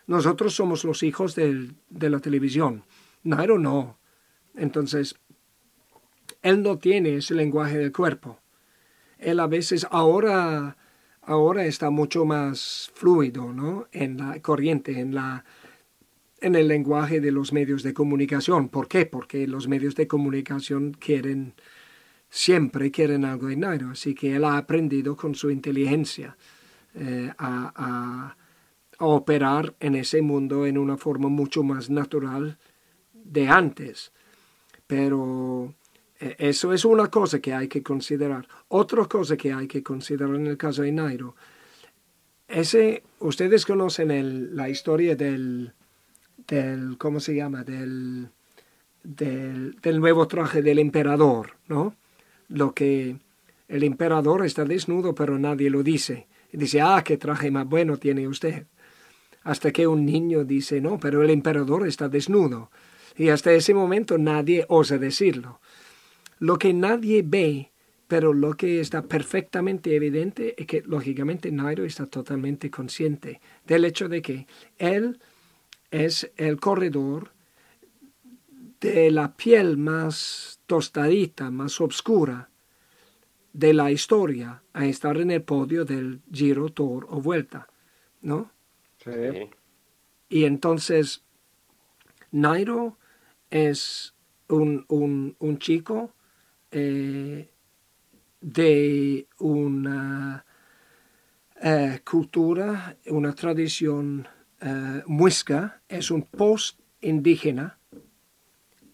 nosotros somos los hijos de la televisión. Nairo no. Entonces, él no tiene ese lenguaje del cuerpo. Él a veces ahora ahora está mucho más fluido ¿no? en la corriente, en, la, en el lenguaje de los medios de comunicación. ¿Por qué? Porque los medios de comunicación quieren, siempre quieren algo Nairo, así que él ha aprendido con su inteligencia eh, a, a, operar en ese mundo en una forma mucho más natural de antes. Pero e, eso es una cosa que hay que considerar. Otra cosa que hay que considerar en el caso de Nairo, ese, ustedes conocen la historia del, del, ¿cómo se llama? Del, del, nuevo traje del emperador, ¿no? Lo que el emperador está desnudo, pero nadie lo dice. Y dice, ah, qué traje más bueno tiene usted. Hasta que un niño dice, no, pero el emperador está desnudo. Y hasta ese momento nadie osa decirlo. Lo que nadie ve, pero lo que está perfectamente evidente es que lógicamente Nairo está totalmente consciente del hecho de que él es el corredor de la piel más tostadita, más oscura de la historia a estar en el podio del Giro, Tour o Vuelta, ¿no? Sí. Y entonces, Nairo es un, un, un chico eh, de una eh, cultura, una tradición eh, muisca, es un post indígena,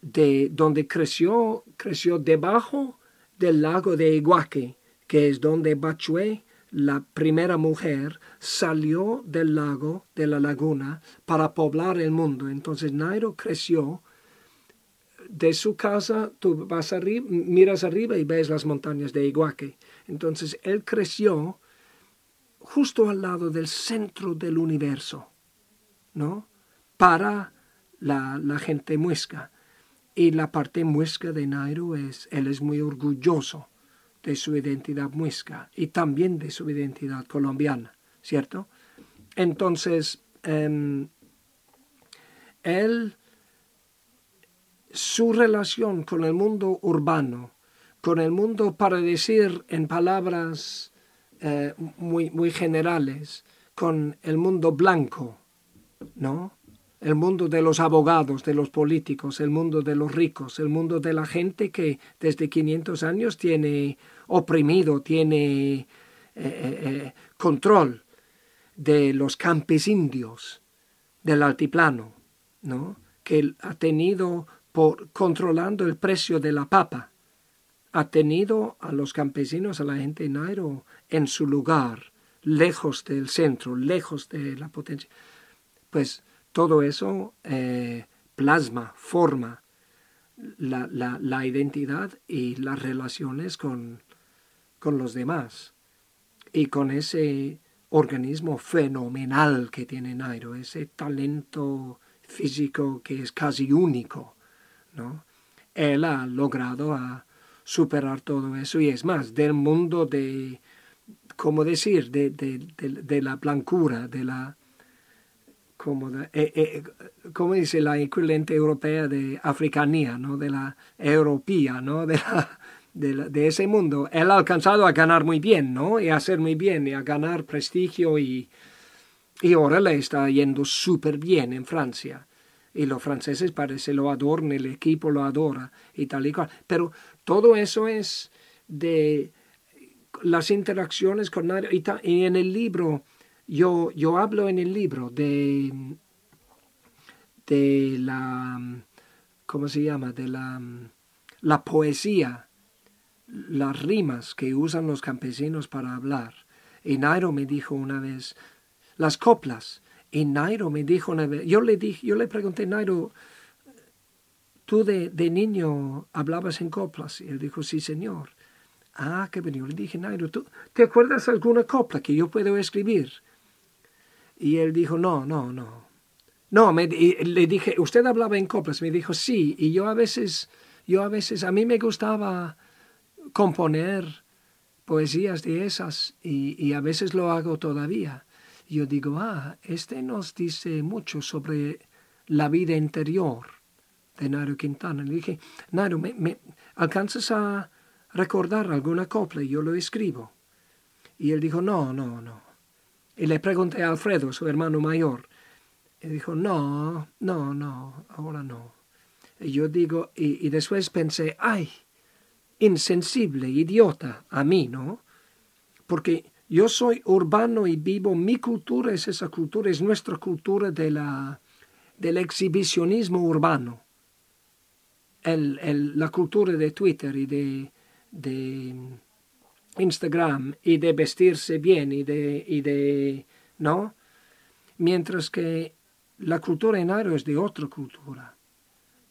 de donde creció, creció debajo del lago de Iguaque, que es donde Bachué, la primera mujer, salió del lago, de la laguna, para poblar el mundo. Entonces Nairo creció de su casa, tú vas arriba, miras arriba y ves las montañas de Iguaque. Entonces él creció justo al lado del centro del universo, ¿no? Para la, la gente muesca. Y la parte muesca de Nairo es, él es muy orgulloso de su identidad muesca y también de su identidad colombiana, ¿cierto? Entonces, em, él, su relación con el mundo urbano, con el mundo, para decir en palabras eh, muy, muy generales, con el mundo blanco, ¿no? El mundo de los abogados, de los políticos, el mundo de los ricos, el mundo de la gente que desde 500 años tiene oprimido, tiene eh, eh, eh, control de los campesinos del altiplano, ¿no? que ha tenido por controlando el precio de la papa, ha tenido a los campesinos, a la gente de Nairo en su lugar, lejos del centro, lejos de la potencia. Pues todo eso eh, plasma, forma la, identidad y las relaciones con, con los demás. Y con ese organismo fenomenal que tiene Nairo, ese talento físico que es casi único, ¿no? Él ha logrado superar todo eso y es más, del mundo de, ¿cómo decir?, de, de la blancura, de la, como, eh, eh, como dice la equivalente europea de africanía, ¿no? de la europea, ¿no? de, de, ese mundo. Él ha alcanzado a ganar muy bien, ¿no? y a hacer muy bien, y a ganar prestigio, y, y ahora le está yendo súper bien en Francia. Y los franceses parece lo adoran, el equipo lo adora, y tal y cual. Pero todo eso es de las interacciones con y, y en el libro yo, yo hablo en el libro de, de la, ¿cómo se llama? De la, la poesía, las rimas que usan los campesinos para hablar. Y Nairo me dijo una vez, las coplas. Y Nairo me dijo una vez, yo le, dije, yo le pregunté, Nairo, ¿tú de, de niño hablabas en coplas? Y él dijo, sí, señor. Ah, qué bien. Yo le dije, Nairo, ¿tú te acuerdas alguna copla que yo puedo escribir? Y él dijo, no, no, no. No, me, le dije, usted hablaba en coplas. Me dijo, sí. Y yo a veces, yo a veces, a mí me gustaba componer poesías de esas y, a veces lo hago todavía. Yo digo, ah, este nos dice mucho sobre la vida interior de Nairo Quintana. Le dije, Nairo, ¿me, me alcanzas a recordar alguna copla? Y yo lo escribo. Y él dijo, no, no, no. Y le pregunté a Alfredo, su hermano mayor. Y dijo, no, no, no, ahora no. Y yo digo, y, después pensé, ay, insensible, idiota, a mí, ¿no? Porque yo soy urbano y vivo, mi cultura es esa cultura, es nuestra cultura de la, del exhibicionismo urbano. El, la cultura de Twitter y de, de Instagram y de vestirse bien y de, y de ¿no? Mientras que la cultura en Nairo es de otra cultura.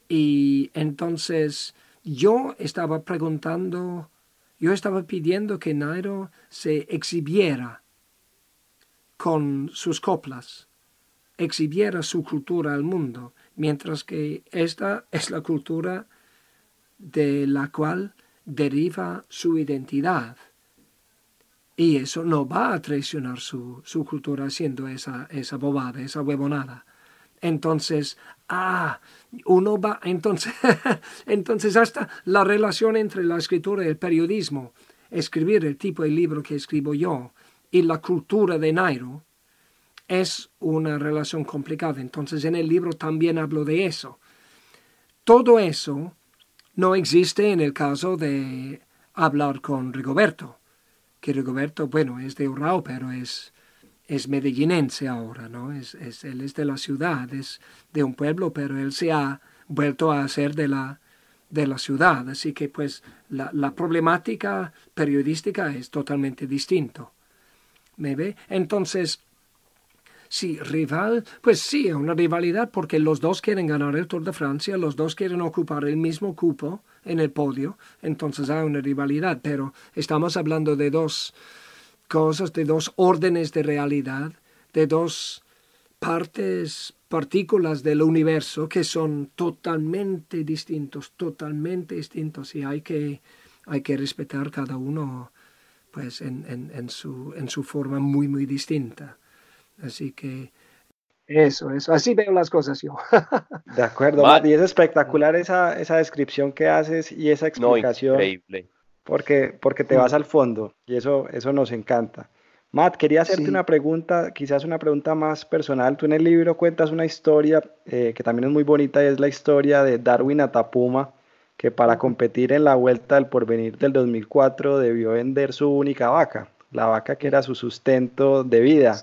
Y entonces yo estaba preguntando, yo estaba pidiendo que Nairo se exhibiera con sus coplas, exhibiera su cultura al mundo, mientras que esta es la cultura de la cual deriva su identidad. Y eso no va a traicionar su, cultura haciendo esa, esa bobada, esa huevonada. Entonces, ah, uno va, entonces, entonces hasta la relación entre la escritura y el periodismo, escribir el tipo de libro que escribo yo y la cultura de Nairo, es una relación complicada. Entonces en el libro también hablo de eso. Todo eso no existe en el caso de hablar con Rigoberto que Rigoberto, bueno, es de Urrao, pero es, es medellinense ahora, ¿no? Es, es, él es de la ciudad, es de un pueblo, pero él se ha vuelto a ser de la, de la ciudad. Así que pues la, la problemática periodística es totalmente distinto. ¿Me ve? Entonces, Sí, rival, pues sí, una rivalidad porque los dos quieren ganar el Tour de Francia, los dos quieren ocupar el mismo cupo en el podio, entonces hay una rivalidad, pero estamos hablando de dos cosas, de dos órdenes de realidad, de dos partes, partículas del universo que son totalmente distintos, totalmente distintos y hay que, hay que respetar cada uno pues en, en, su, en su forma muy, muy distinta. Así que eso, eso, así veo las cosas yo. De acuerdo, y es espectacular esa, esa descripción que haces y esa explicación. increíble. Porque, porque te vas al fondo y eso, eso nos encanta. Matt, quería hacerte una pregunta, quizás una pregunta más personal. Tú en el libro cuentas una historia eh, que también es muy bonita y es la historia de Darwin Atapuma, que para competir en la Vuelta del Porvenir del 2004 debió vender su única vaca, la vaca que era su sustento de vida.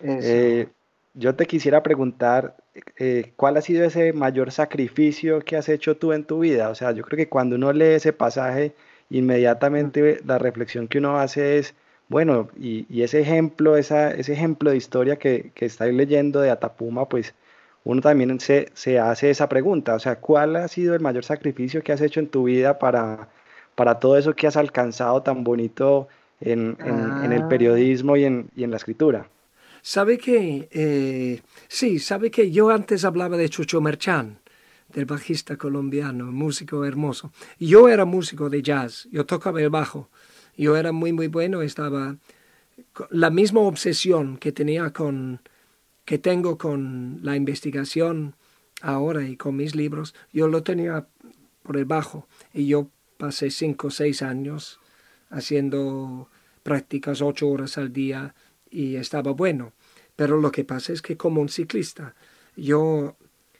Eh, yo te quisiera preguntar, eh, ¿cuál ha sido ese mayor sacrificio que has hecho tú en tu vida? O sea, yo creo que cuando uno lee ese pasaje, inmediatamente la reflexión que uno hace es, bueno, y, ese ejemplo, esa, ese ejemplo de historia que, que estáis leyendo de Atapuma, pues uno también se, se, hace esa pregunta, o sea, ¿cuál ha sido el mayor sacrificio que has hecho en tu vida para, para todo eso que has alcanzado tan bonito en, en el ah. periodismo y en, y en la escritura? Sabe que, eh, sí, sabe que yo antes hablaba de Chucho Merchán, del bajista colombiano, músico hermoso. Yo era músico de jazz, yo tocaba el bajo, yo era muy, muy bueno, estaba la misma obsesión que tenía con, que tengo con la investigación ahora y con mis libros, yo lo tenía por el bajo. Y yo pasé cinco o seis años haciendo prácticas ocho horas al día y estaba bueno. Pero lo que pasa es que como un ciclista, yo,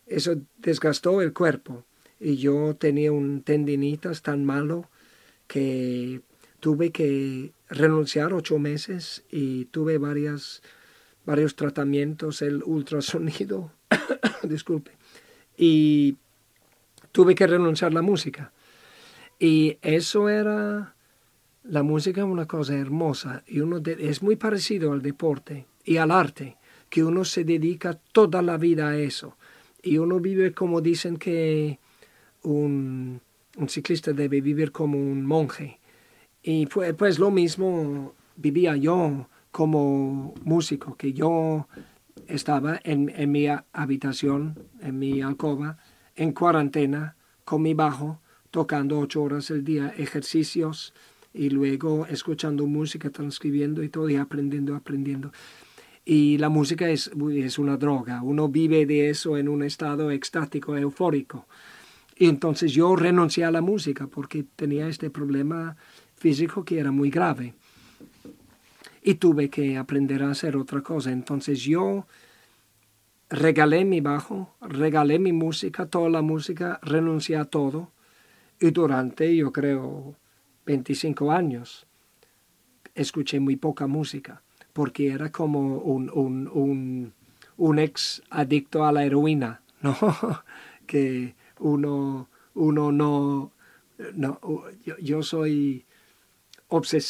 eso desgastó el cuerpo y yo tenía un tendinitas tan malo que tuve que renunciar ocho meses y tuve varias, varios tratamientos, el ultrasonido, disculpe, y tuve que renunciar a la música. Y eso era la música una cosa hermosa y uno es muy parecido al deporte y al arte, que uno se dedica toda la vida a eso. Y uno vive como dicen que un, ciclista debe vivir como un monje. Y pues, pues lo mismo vivía yo como músico, que yo estaba en, en mi habitación, en mi alcoba, en cuarentena, con mi bajo, tocando ocho horas al día, ejercicios, y luego escuchando música, transcribiendo y todo y aprendiendo, aprendiendo. Y la música es, es una droga, uno vive de eso en un estado extático, eufórico. Y entonces yo renuncié a la música porque tenía este problema físico que era muy grave. Y tuve que aprender a hacer otra cosa. Entonces yo regalé mi bajo, regalé mi música, toda la música, renuncié a todo. Y durante, yo creo, 25 años, escuché muy poca música, porque era como un, un, un, ex adicto a la heroína, ¿no? que uno, uno no, no yo, yo soy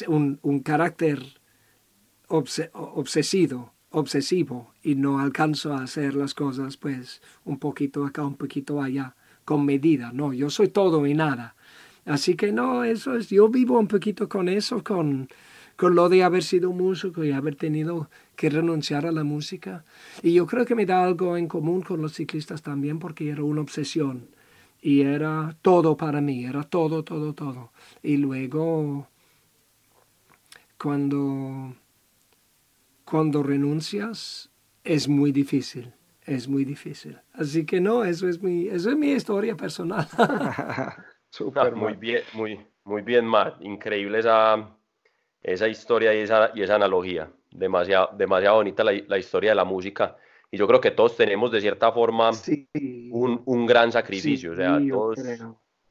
un, un, carácter obsesivo, obsesivo y no alcanzo a hacer las cosas pues un poquito acá, un poquito allá, con medida, no, yo soy todo y nada. Así que no, eso es, yo vivo un poquito con eso, con, con lo de haber sido músico y haber tenido que renunciar a la música. Y yo creo que me da algo en común con los ciclistas también porque era una obsesión y era todo para mí, era todo, todo, todo. Y luego, cuando, cuando renuncias, es muy difícil, es muy difícil. Así que no, eso es mi, eso es mi historia personal. Super muy bien, muy, muy bien, Matt. Increíble esa, esa historia y esa, y esa analogía. Demasiado, demasiado bonita la, la, historia de la música. Y yo creo que todos tenemos de cierta forma un, un, gran sacrificio. o sea, todos,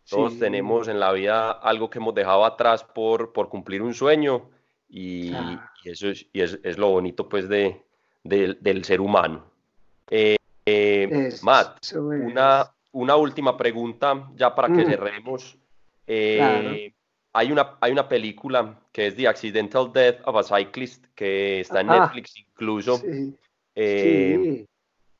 todos tenemos en la vida algo que hemos dejado atrás por, por cumplir un sueño. Y, y eso es, y es, es, lo bonito pues de, de del ser humano. Eh, eh Matt, una, una última pregunta ya para que mm. cerremos. Eh, hay, una, hay una película que es The Accidental Death of a Cyclist que está en Netflix incluso. Eh,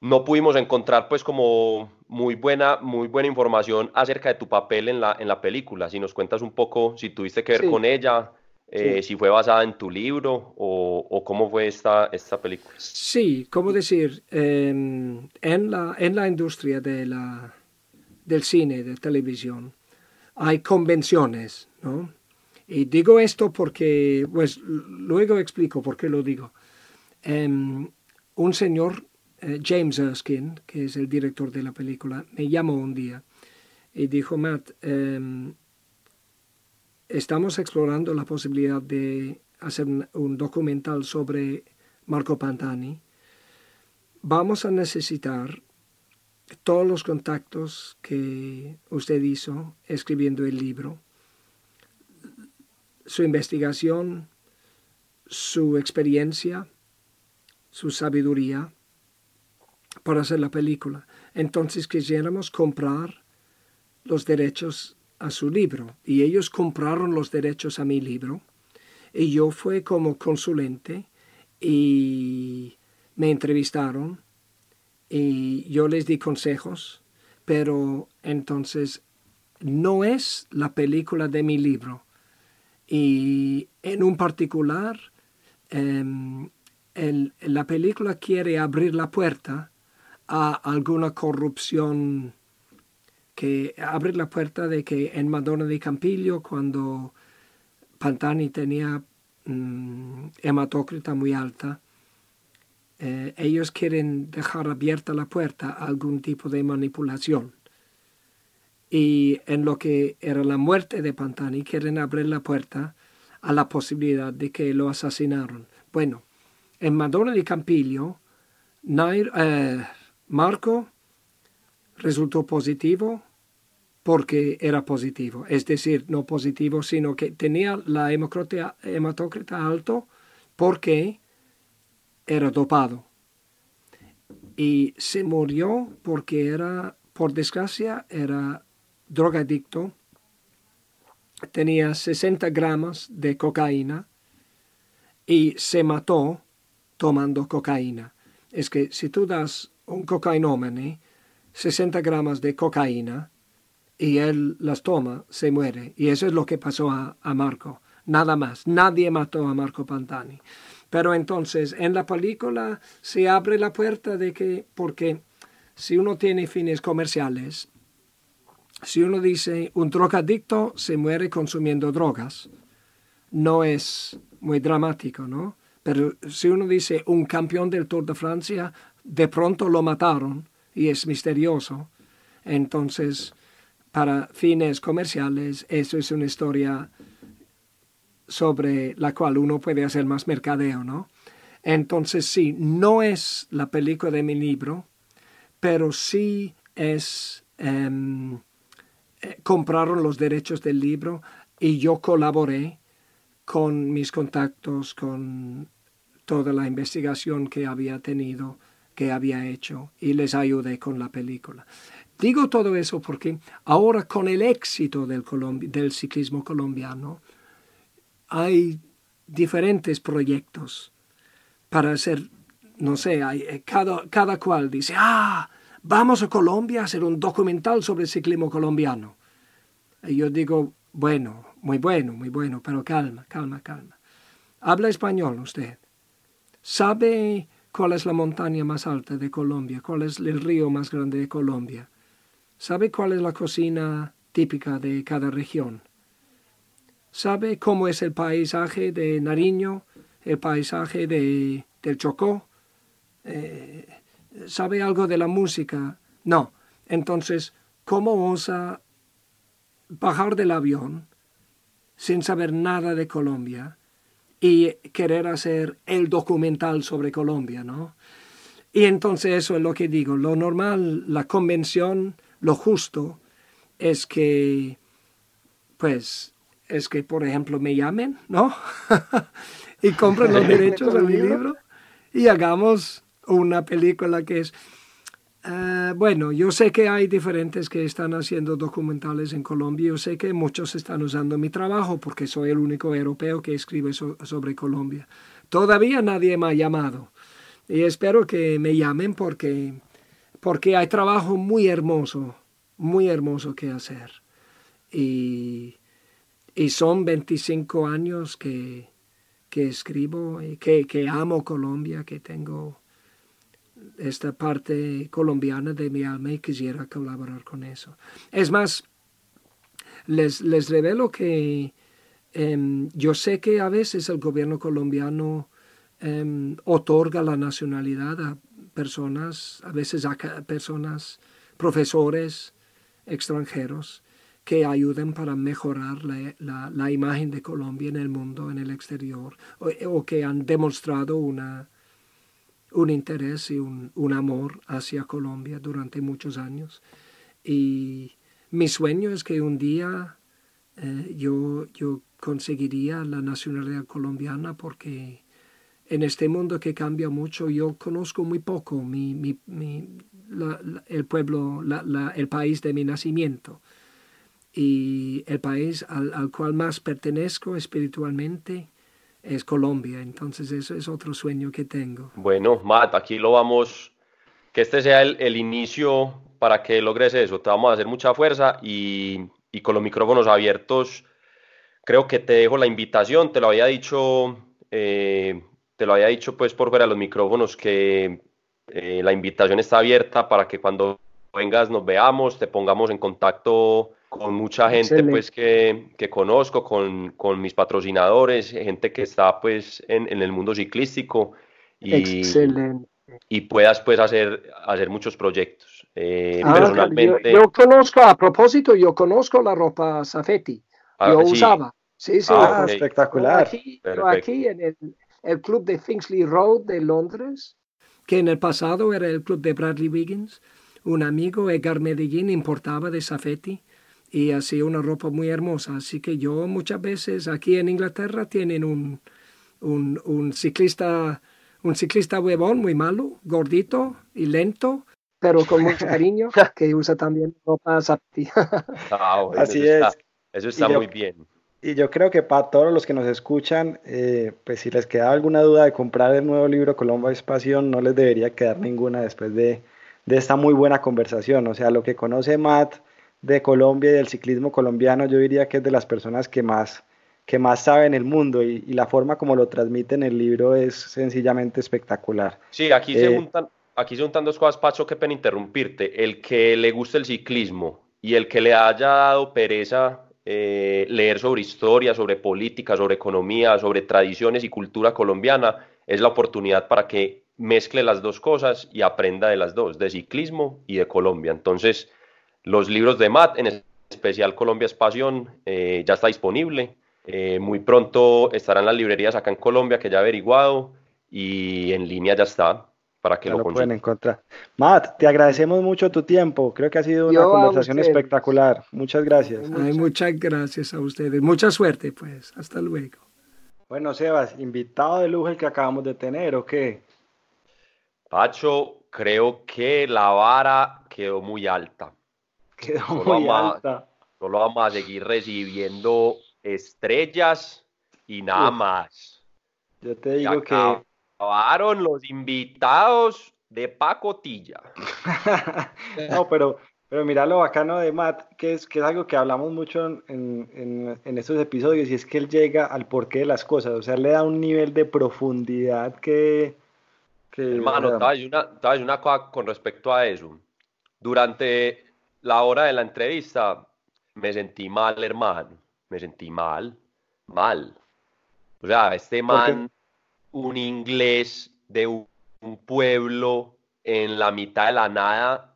no pudimos encontrar pues como muy buena, muy buena información acerca de tu papel en la, en la película. Si nos cuentas un poco si tuviste que ver con ella, eh, si fue basada en tu libro o, cómo fue esta, esta película. Sí, como decir, en, la, en la industria de la, del cine, de televisión, hay convenciones, ¿no? Y digo esto porque, pues luego explico por qué lo digo. Em, un señor, eh, James Erskine, que es el director de la película, me llamó un día y dijo, Matt, em, estamos explorando la posibilidad de hacer un, documental sobre Marco Pantani. Vamos a necesitar todos los contactos que usted hizo escribiendo el libro, su investigación, su experiencia, su sabiduría para hacer la película. Entonces quisiéramos comprar los derechos a su libro y ellos compraron los derechos a mi libro y yo fui como consulente y me entrevistaron y yo les di consejos, pero entonces no es la película de mi libro. Y en un particular, em, la película quiere abrir la puerta a alguna corrupción que abre la puerta de que en Madonna di Campiglio, cuando Pantani tenía mm, hematócrita muy alta, eh, ellos quieren dejar abierta la puerta a algún tipo de manipulación. Y en lo que era la muerte de Pantani, quieren abrir la puerta a la posibilidad de que lo asesinaron. Bueno, en Madonna di Campiglio, eh, Marco resultó positivo porque era positivo, es decir, no positivo, sino que tenía la hematócrita alto porque era dopado. Y se murió porque era, por desgracia, era drogadicto, tenía 60 gramos de cocaína y se mató tomando cocaína. Es que si tú das un cocainómeno 60 gramos de cocaína, y él las toma, se muere. Y eso es lo que pasó a, Marco. Nada más. Nadie mató a Marco Pantani. Pero entonces en la película se abre la puerta de que, porque si uno tiene fines comerciales, si uno dice un drogadicto se muere consumiendo drogas, no es muy dramático, ¿no? Pero si uno dice un campeón del Tour de Francia, de pronto lo mataron y es misterioso, entonces para fines comerciales, eso es una historia sobre la cual uno puede hacer más mercadeo, ¿no? Entonces sí, no es la película de mi libro, pero sí es... Em, eh, compraron los derechos del libro y yo colaboré con mis contactos, con toda la investigación que había tenido, que había hecho, y les ayudé con la película. Digo todo eso porque ahora con el éxito del, del ciclismo colombiano hay diferentes proyectos para hacer, no sé, eh, cada, cada cual dice, ah, vamos a Colombia a hacer un documental sobre el ciclismo colombiano. Y yo digo, bueno, muy bueno, muy bueno, pero calma, calma, calma. ¿Habla español usted? ¿Sabe cuál es la montaña más alta de Colombia? ¿Cuál es el río más grande de Colombia? ¿Sabe cuál es la cocina típica de cada región? ¿Sabe cómo es el paisaje de Nariño, el paisaje de, del Chocó? Eh, ¿Sabe algo de la música? No. Entonces, ¿cómo osa bajar del avión sin saber nada de Colombia y querer hacer el documental sobre Colombia, ¿no? Y entonces eso es lo que digo, lo normal, la convención lo justo es que, pues, es que, por ejemplo, me llamen, ¿no? y compren los derechos de mi libro y hagamos una película que es... Ah, bueno, yo sé que hay diferentes que están haciendo documentales en Colombia. Yo sé que muchos están usando mi trabajo porque soy el único europeo que escribe sobre Colombia. Todavía nadie me ha llamado y espero que me llamen porque, porque hay trabajo muy hermoso, muy hermoso que hacer. Y, y son 25 años que, que escribo y que, que amo Colombia, que tengo esta parte colombiana de mi alma y quisiera colaborar con eso. Es más, les, les revelo que em, yo sé que a veces el gobierno colombiano em, otorga la nacionalidad a personas, a veces a personas, profesores extranjeros que ayuden para mejorar la, la, imagen de Colombia en el mundo, en el exterior, o que han demostrado una, un interés y un, amor hacia Colombia durante muchos años. Y mi sueño es que un día eh, yo, yo conseguiría la nacionalidad colombiana porque en este mundo que cambia mucho yo conozco muy poco mi, mi, el pueblo, el país de mi nacimiento y el país al, al cual más pertenezco espiritualmente es Colombia. Entonces eso es otro sueño que tengo. Bueno, Matt, aquí lo vamos, que este sea el, inicio para que logres eso. Te vamos a hacer mucha fuerza y, y, con los micrófonos abiertos, creo que te dejo la invitación. Te lo había dicho, eh, te lo había dicho pues por fuera de los micrófonos que eh, la invitación está abierta para que cuando vengas nos veamos, te pongamos en contacto con mucha gente pues que, que conozco, con, con, mis patrocinadores, gente que está pues en, en el mundo ciclístico y, y puedas pues hacer, hacer muchos proyectos. Eh, ah, personalmente... Yo, conozco, a propósito, yo conozco la ropa Safety, ah, yo usaba. Sí, sí, ah, espectacular. Aquí, aquí en el, el, club de Finchley Road de Londres, que en el pasado era el club de Bradley Wiggins, un amigo, Edgar Medellín, importaba de Safety y hacía una ropa muy hermosa. Así que yo muchas veces aquí en Inglaterra tienen un, un, un ciclista un ciclista huevón muy malo, gordito y lento, pero con mucho cariño, que usa también ropa Safety. Ah, Así es. eso está muy bien. Y yo creo que para todos los que nos escuchan, eh, pues si les queda alguna duda de comprar el nuevo libro Colombo es Pasión, no les debería quedar ninguna después de, de esta muy buena conversación. O sea, lo que conoce Matt de Colombia y del ciclismo colombiano, yo diría que es de las personas que más, que más sabe en el mundo y, la forma como lo transmite en el libro es sencillamente espectacular. Sí, aquí, se, eh, juntan, aquí se juntan dos cosas, Pacho, qué pena interrumpirte. El que le guste el ciclismo y el que le haya dado pereza eh, leer sobre historia, sobre política, sobre economía, sobre tradiciones y cultura colombiana, es la oportunidad para que mezcle las dos cosas y aprenda de las dos, de ciclismo y de Colombia. Entonces, los libros de Matt, en especial Colombia es Pasión, eh, ya está disponible. Eh, muy pronto estarán las librerías acá en Colombia, que ya he averiguado, y en línea ya está, para que lo, lo pueden encontrar. Matt, te agradecemos mucho tu tiempo. Creo que ha sido una conversación espectacular. Muchas gracias. muchas gracias a ustedes. Mucha suerte, pues. Hasta luego. Bueno, Sebas, invitado de lujo el que acabamos de tener, ¿o qué? Pacho, creo que la vara quedó muy alta. Quedó muy alta. Solo vamos a seguir recibiendo estrellas y nada más. Yo te digo que. Acabaron los invitados de pacotilla. no, pero, pero mira lo bacano de Matt, que es, que es algo que hablamos mucho en, en, en, estos episodios, y es que él llega al porqué de las cosas. O sea, le da un nivel de profundidad que Hermano, te una, una cosa con respecto a eso. Durante la hora de la entrevista me sentí mal, hermano. Me sentí mal, mal. O sea, este man, un inglés de un, pueblo en la mitad de la nada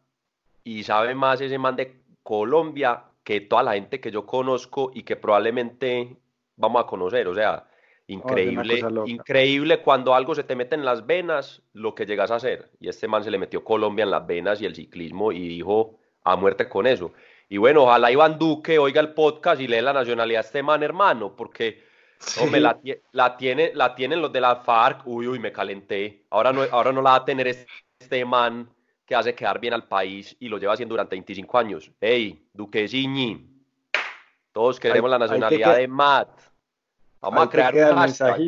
y sabe más ese man de Colombia que toda la gente que yo conozco y que probablemente vamos a conocer. O sea, Increíble, increíble cuando algo se te mete en las venas, lo que llegas a hacer. Y este man se le metió Colombia en las venas y el ciclismo y dijo a muerte con eso. Y bueno, ojalá Iván Duque oiga el podcast y lee la nacionalidad de este man, hermano, porque la, la, tiene, la tienen los de la FARC. Uy, uy, me calenté. Ahora no, ahora no la va a tener este, man que hace quedar bien al país y lo lleva haciendo durante 25 años. Hey, Duquesiñi, todos queremos la nacionalidad de Matt. Vamos a crear un hashtag.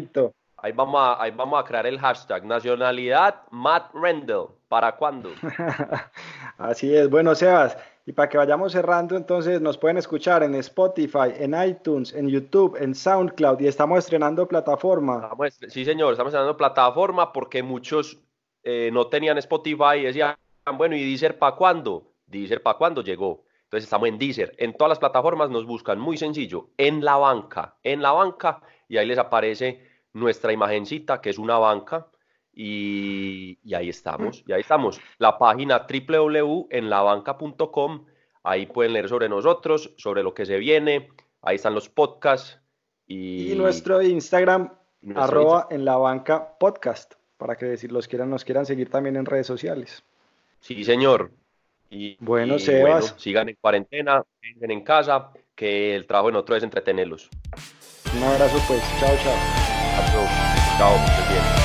Ahí vamos, a, ahí vamos a crear el hashtag nacionalidad Matt Rendell. ¿Para cuándo? Así es. Bueno, Sebas, y para que vayamos cerrando, entonces nos pueden escuchar en Spotify, en iTunes, en YouTube, en SoundCloud y estamos estrenando plataforma. sí, señor, estamos estrenando plataforma porque muchos eh, no tenían Spotify y decían, bueno, ¿y Deezer para cuándo? Deezer para cuándo llegó. Entonces estamos en Deezer. En todas las plataformas nos buscan muy sencillo, en la banca, en la banca, y ahí les aparece nuestra imagencita, que es una banca, y, ahí estamos, y ahí estamos. La página www.enlabanca.com, ahí pueden leer sobre nosotros, sobre lo que se viene, ahí están los podcasts. Y, nuestro Instagram, arroba en la banca podcast, para que decir, los quieran, nos quieran seguir también en redes sociales. Sí, señor. Y, bueno, Sebas. sigan en cuarentena, sigan en casa, que el trabajo en otro es entretenerlos. Un abrazo pues, chao, chao. Chao, bien.